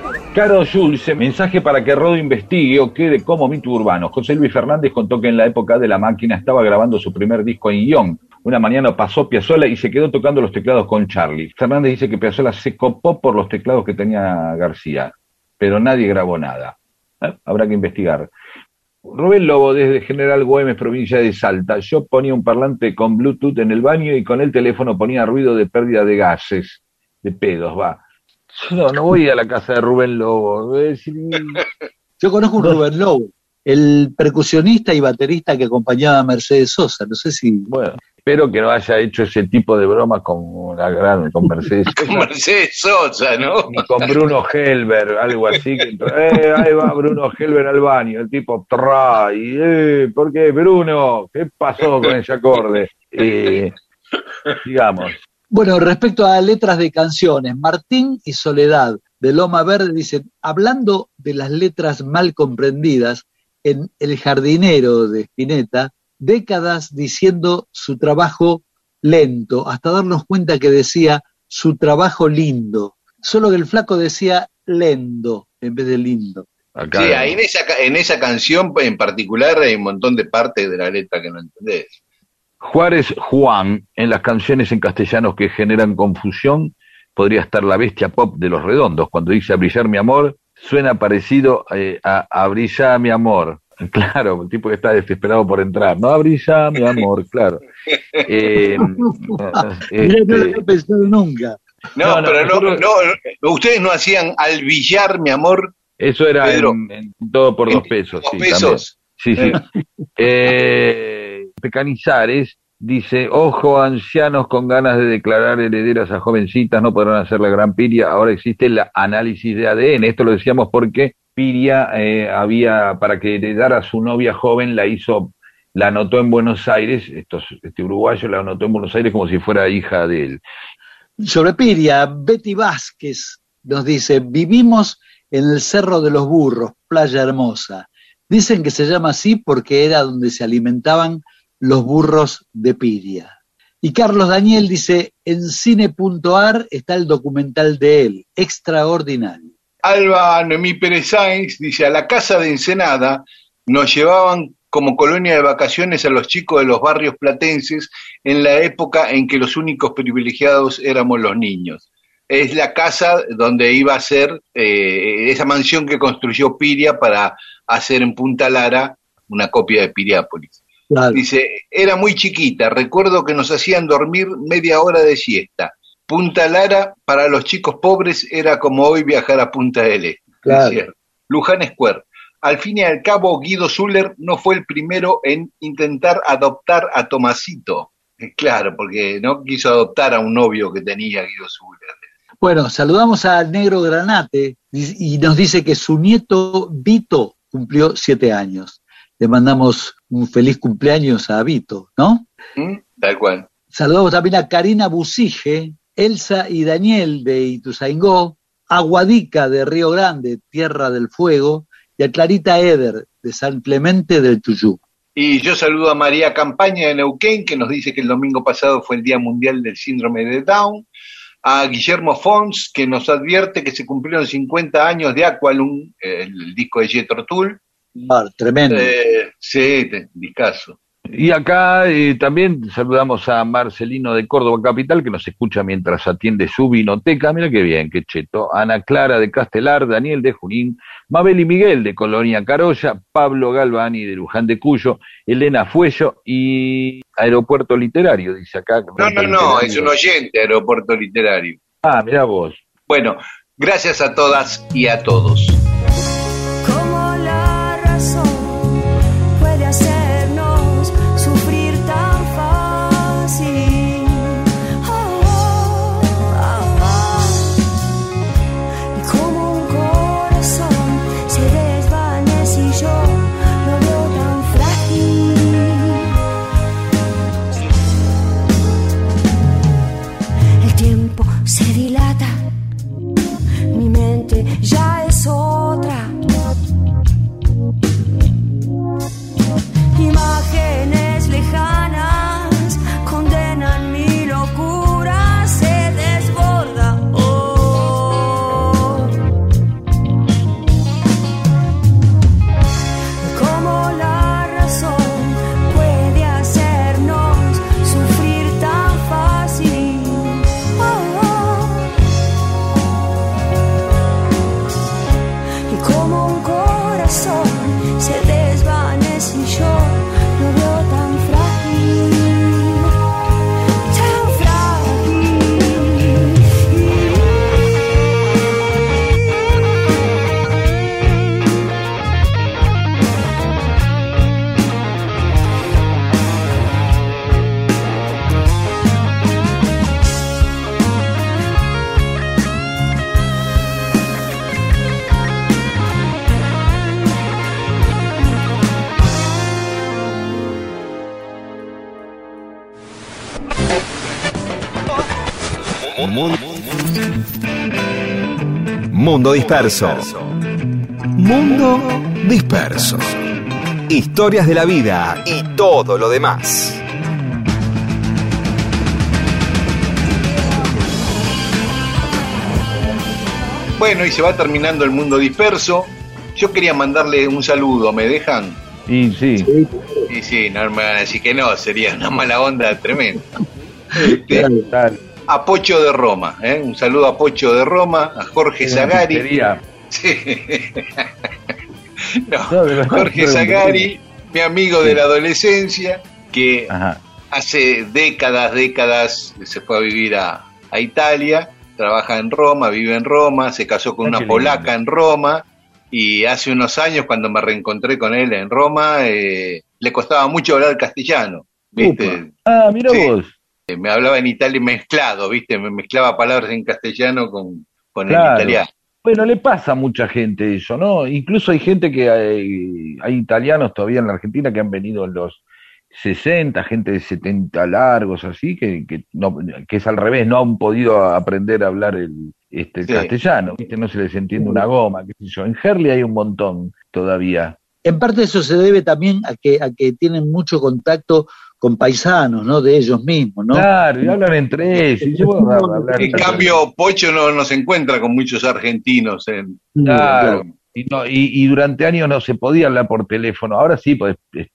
Caro Julce, mensaje para que Rodo investigue o quede como mito urbano. José Luis Fernández contó que en la época de la máquina estaba grabando su primer disco en guion. Una mañana pasó Piazzolla y se quedó tocando los teclados con Charlie. Fernández dice que Piazzolla se copó por los teclados que tenía García, pero nadie grabó nada. Eh, Habrá que investigar. Rubén Lobo, desde General Güemes, provincia de Salta. Yo ponía un parlante con Bluetooth en el baño y con el teléfono ponía ruido de pérdida de gases, de pedos, va. No, no voy a la casa de Rubén Lobo. Voy a decir, Yo conozco un Rubén Lobo, el percusionista y baterista que acompañaba a Mercedes Sosa. No sé si. bueno, espero que no haya hecho ese tipo de bromas con la gran, con Mercedes. Con Mercedes Sosa, ¿no? Ni con Bruno Helber, algo así. Que, eh, ahí va Bruno Helber al baño, el tipo trae, eh, ¿por qué Bruno? ¿Qué pasó con ese acorde? Eh, digamos, Bueno, respecto a letras de canciones, Martín y Soledad de Loma Verde dicen, hablando de las letras mal comprendidas, en El jardinero de Spinetta, décadas diciendo su trabajo lento, hasta darnos cuenta que decía su trabajo lindo, solo que el flaco decía lendo en vez de lindo. acá. Sí, ahí en esa, en esa canción en particular hay un montón de partes de la letra que no entendés. Juárez Juan, en las canciones en castellanos que generan confusión, podría estar la bestia pop de los redondos. Cuando dice a brillar mi amor, suena parecido eh, a, a brillar mi amor. Claro, el tipo que está desesperado por entrar. No, a brillar mi amor, claro. Eh, Mirá, no lo este, había pensado nunca. No, No, no, pero no, nosotros- no, ustedes no hacían al billar, mi amor, eso era Pedro. en, en todo por dos pesos. dos sí, pesos. Sí, sí. Eh, Pecanizares dice, ojo, ancianos con ganas de declarar herederas a jovencitas no podrán hacer la gran piria. Ahora existe el análisis de ADN. Esto lo decíamos porque Piria eh, había, para que heredara a su novia joven, la hizo, la anotó en Buenos Aires, estos, este uruguayo la anotó en Buenos Aires como si fuera hija de él. Sobre Piria, Betty Vázquez nos dice, vivimos en el Cerro de los Burros, Playa Hermosa. Dicen que se llama así porque era donde se alimentaban los burros de Piria. Y Carlos Daniel dice, en cine.ar está el documental de él, extraordinario. Alba Noemí Pérez Sáenz dice, a la casa de Ensenada nos llevaban como colonia de vacaciones a los chicos de los barrios platenses en la época en que los únicos privilegiados éramos los niños. Es la casa donde iba a ser eh, esa mansión que construyó Piria para hacer en Punta Lara una copia de Piriápolis. Claro. Dice, era muy chiquita, recuerdo que nos hacían dormir media hora de siesta. Punta Lara para los chicos pobres era como hoy viajar a Punta del Este. Claro. decía. Luján Square. Al fin y al cabo, Guido Zuller no fue el primero en intentar adoptar a Tomasito. Eh, Claro, porque no quiso adoptar a un novio que tenía Guido Zuller. Bueno, saludamos al negro Granate y nos dice que su nieto Vito cumplió siete años. Le mandamos un feliz cumpleaños a Vito, ¿no? ¿Mm? Tal cual. Saludamos también a Karina Busige, Elsa y Daniel de Ituzaingó, a Guadica de Río Grande, Tierra del Fuego, y a Clarita Eder de San Clemente del Tuyú. Y yo saludo a María Campaña de Neuquén, que nos dice que el domingo pasado fue el Día Mundial del Síndrome de Down. A Guillermo Fons, que nos advierte que se cumplieron 50 años de Aqualung, el, el disco de Jethro Tull. Ah, tremendo. Eh, sí, discazo. Y acá eh, también saludamos a Marcelino de Córdoba Capital, que nos escucha mientras atiende su vinoteca. Mira qué bien, qué cheto. Ana Clara de Castelar, Daniel de Junín, Mabel y Miguel de Colonia Carolla, Pablo Galvani de Luján de Cuyo, Elena Fuello y Aeropuerto Literario, dice acá. No, no, no, es un oyente Aeropuerto Literario. Ah, mira vos. Bueno, gracias a todas y a todos. Mundo disperso. Mundo disperso. Historias de la vida y todo lo demás. Bueno, y se va terminando el mundo disperso. Yo quería mandarle un saludo, ¿me dejan? Y sí, Sí, sí, no me van a decir que no, sería una mala onda tremenda. Este, tal. A Pocho de Roma, ¿eh? un saludo a Pocho de Roma, a Jorge Zagari. Sí. No, No, Jorge Zagari, mi amigo de la adolescencia, que Ajá. hace décadas, décadas se fue a vivir a, a Italia, trabaja en Roma, vive en Roma, se casó con Ah, una polaca en Roma y hace unos años cuando me reencontré con él en Roma eh, le costaba mucho hablar castellano, ¿viste? Ah, mira Sí. vos. Eh, Me hablaba en italiano mezclado, ¿viste? Me mezclaba palabras en castellano con, con Claro. el italiano. Bueno, le pasa a mucha gente eso, ¿no? Incluso hay gente que hay, hay italianos todavía en la Argentina que han venido en los 60, gente de 70 largos, así, que, que, no, que es al revés, no han podido aprender a hablar el, este, el Sí. castellano, ¿viste? No se les entiende una goma, qué sé yo. En Herley hay un montón todavía. En parte eso se debe también a que, a que tienen mucho contacto con paisanos, ¿no? De ellos mismos, ¿no? Claro, y hablan entre ellos. y yo puedo hablar- En cambio, Pocho no, no se encuentra con muchos argentinos en, Claro. Y, no, y, y durante años no se podía hablar por teléfono. Ahora sí podés eh,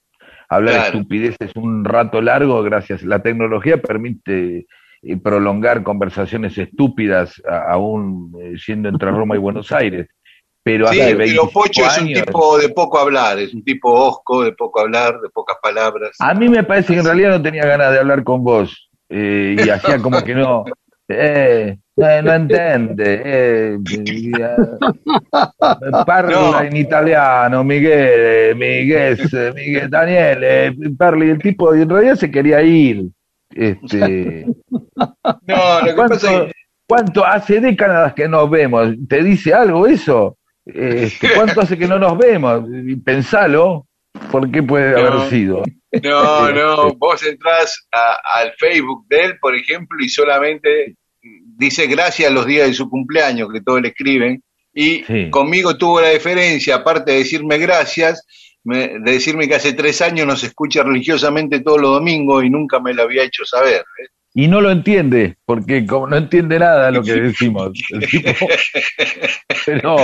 hablar Claro. estupideces un rato largo gracias. La tecnología permite eh, prolongar conversaciones estúpidas aún eh, siendo entre Roma y Buenos Aires. Pero Sí, hace pero 25 Pocho es un tipo de poco hablar, es un tipo osco, de poco hablar, de pocas palabras. A mí me parece que en realidad no tenía ganas de hablar con vos. eh, y hacía como que no. Eh, no, no entiende. Eh, eh, parla No. in italiano, Miguel, Miguel, Miguel, Daniel, eh, parli, el tipo en realidad se quería ir. Este, No, lo que pasa es ¿cuánto, que cuánto hace décadas que nos vemos? ¿Te dice algo eso? Este, ¿Cuánto hace que no nos vemos? Y Pensalo, ¿por qué puede No. haber sido? No, no, vos entrás a- al Facebook de él, por ejemplo, y solamente dice gracias los días de su cumpleaños, que todos le escriben, y Sí. conmigo tuvo la diferencia, aparte de decirme gracias, me- de decirme que hace tres años nos escucha religiosamente todos los domingos y nunca me lo había hecho saber. ¿eh? Y no lo entiende, porque como no entiende nada lo que decimos. El tipo, pero,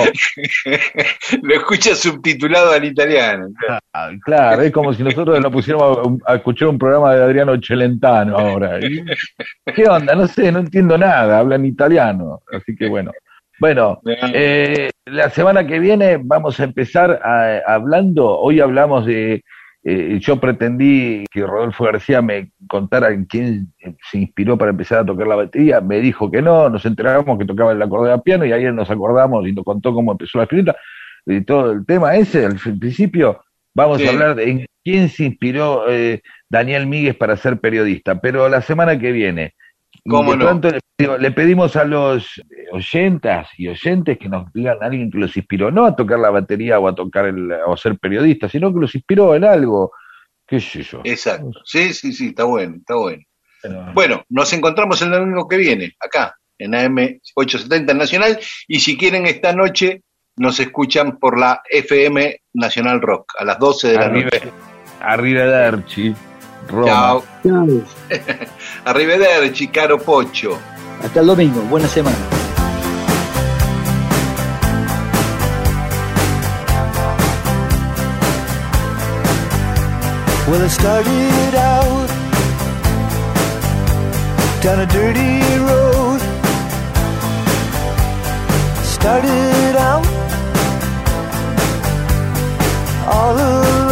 lo escucha subtitulado al italiano. ah, claro, es como si nosotros nos pusiéramos a, escuchar un programa de Adriano Celentano ahora. ¿Qué onda? No sé, no entiendo nada, hablan italiano. Así que bueno. Bueno, eh, la semana que viene vamos a empezar a- hablando, hoy hablamos de, eh, yo pretendí que Rodolfo García me contara en quién se inspiró para empezar a tocar la batería, me dijo que no, nos enteramos que tocaba el acordeón piano y ayer nos acordamos y nos contó cómo empezó la escrita y todo el tema ese, al principio vamos Sí. a hablar de en quién se inspiró eh, Daniel Míguez para ser periodista, pero la semana que viene. ¿Cómo de no? pronto le, digo, le pedimos a los oyentas y oyentes que nos digan a alguien que los inspiró, no a tocar la batería o a tocar el, o a ser periodista, sino que los inspiró en algo, qué sé yo. Exacto. Sí, sí, sí, está bueno, está bueno. Bueno, Bueno, nos encontramos el domingo que viene, acá, en AM 870 Nacional, y si quieren esta noche, nos escuchan por la FM Nacional Rock, a las 12 de la arriba, noche. arrivederci, Roma. Chao. Chao. Arrivederci, caro Pocho. Hasta el domingo. Buena semana. Well, I started out down a dirty road. Started out all alone,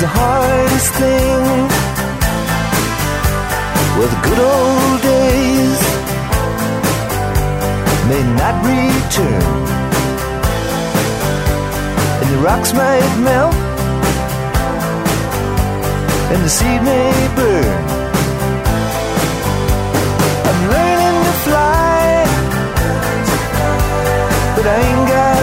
the hardest thing. Well, the good old days may not return, and the rocks might melt, and the seed may burn. I'm learning to fly, but I ain't got.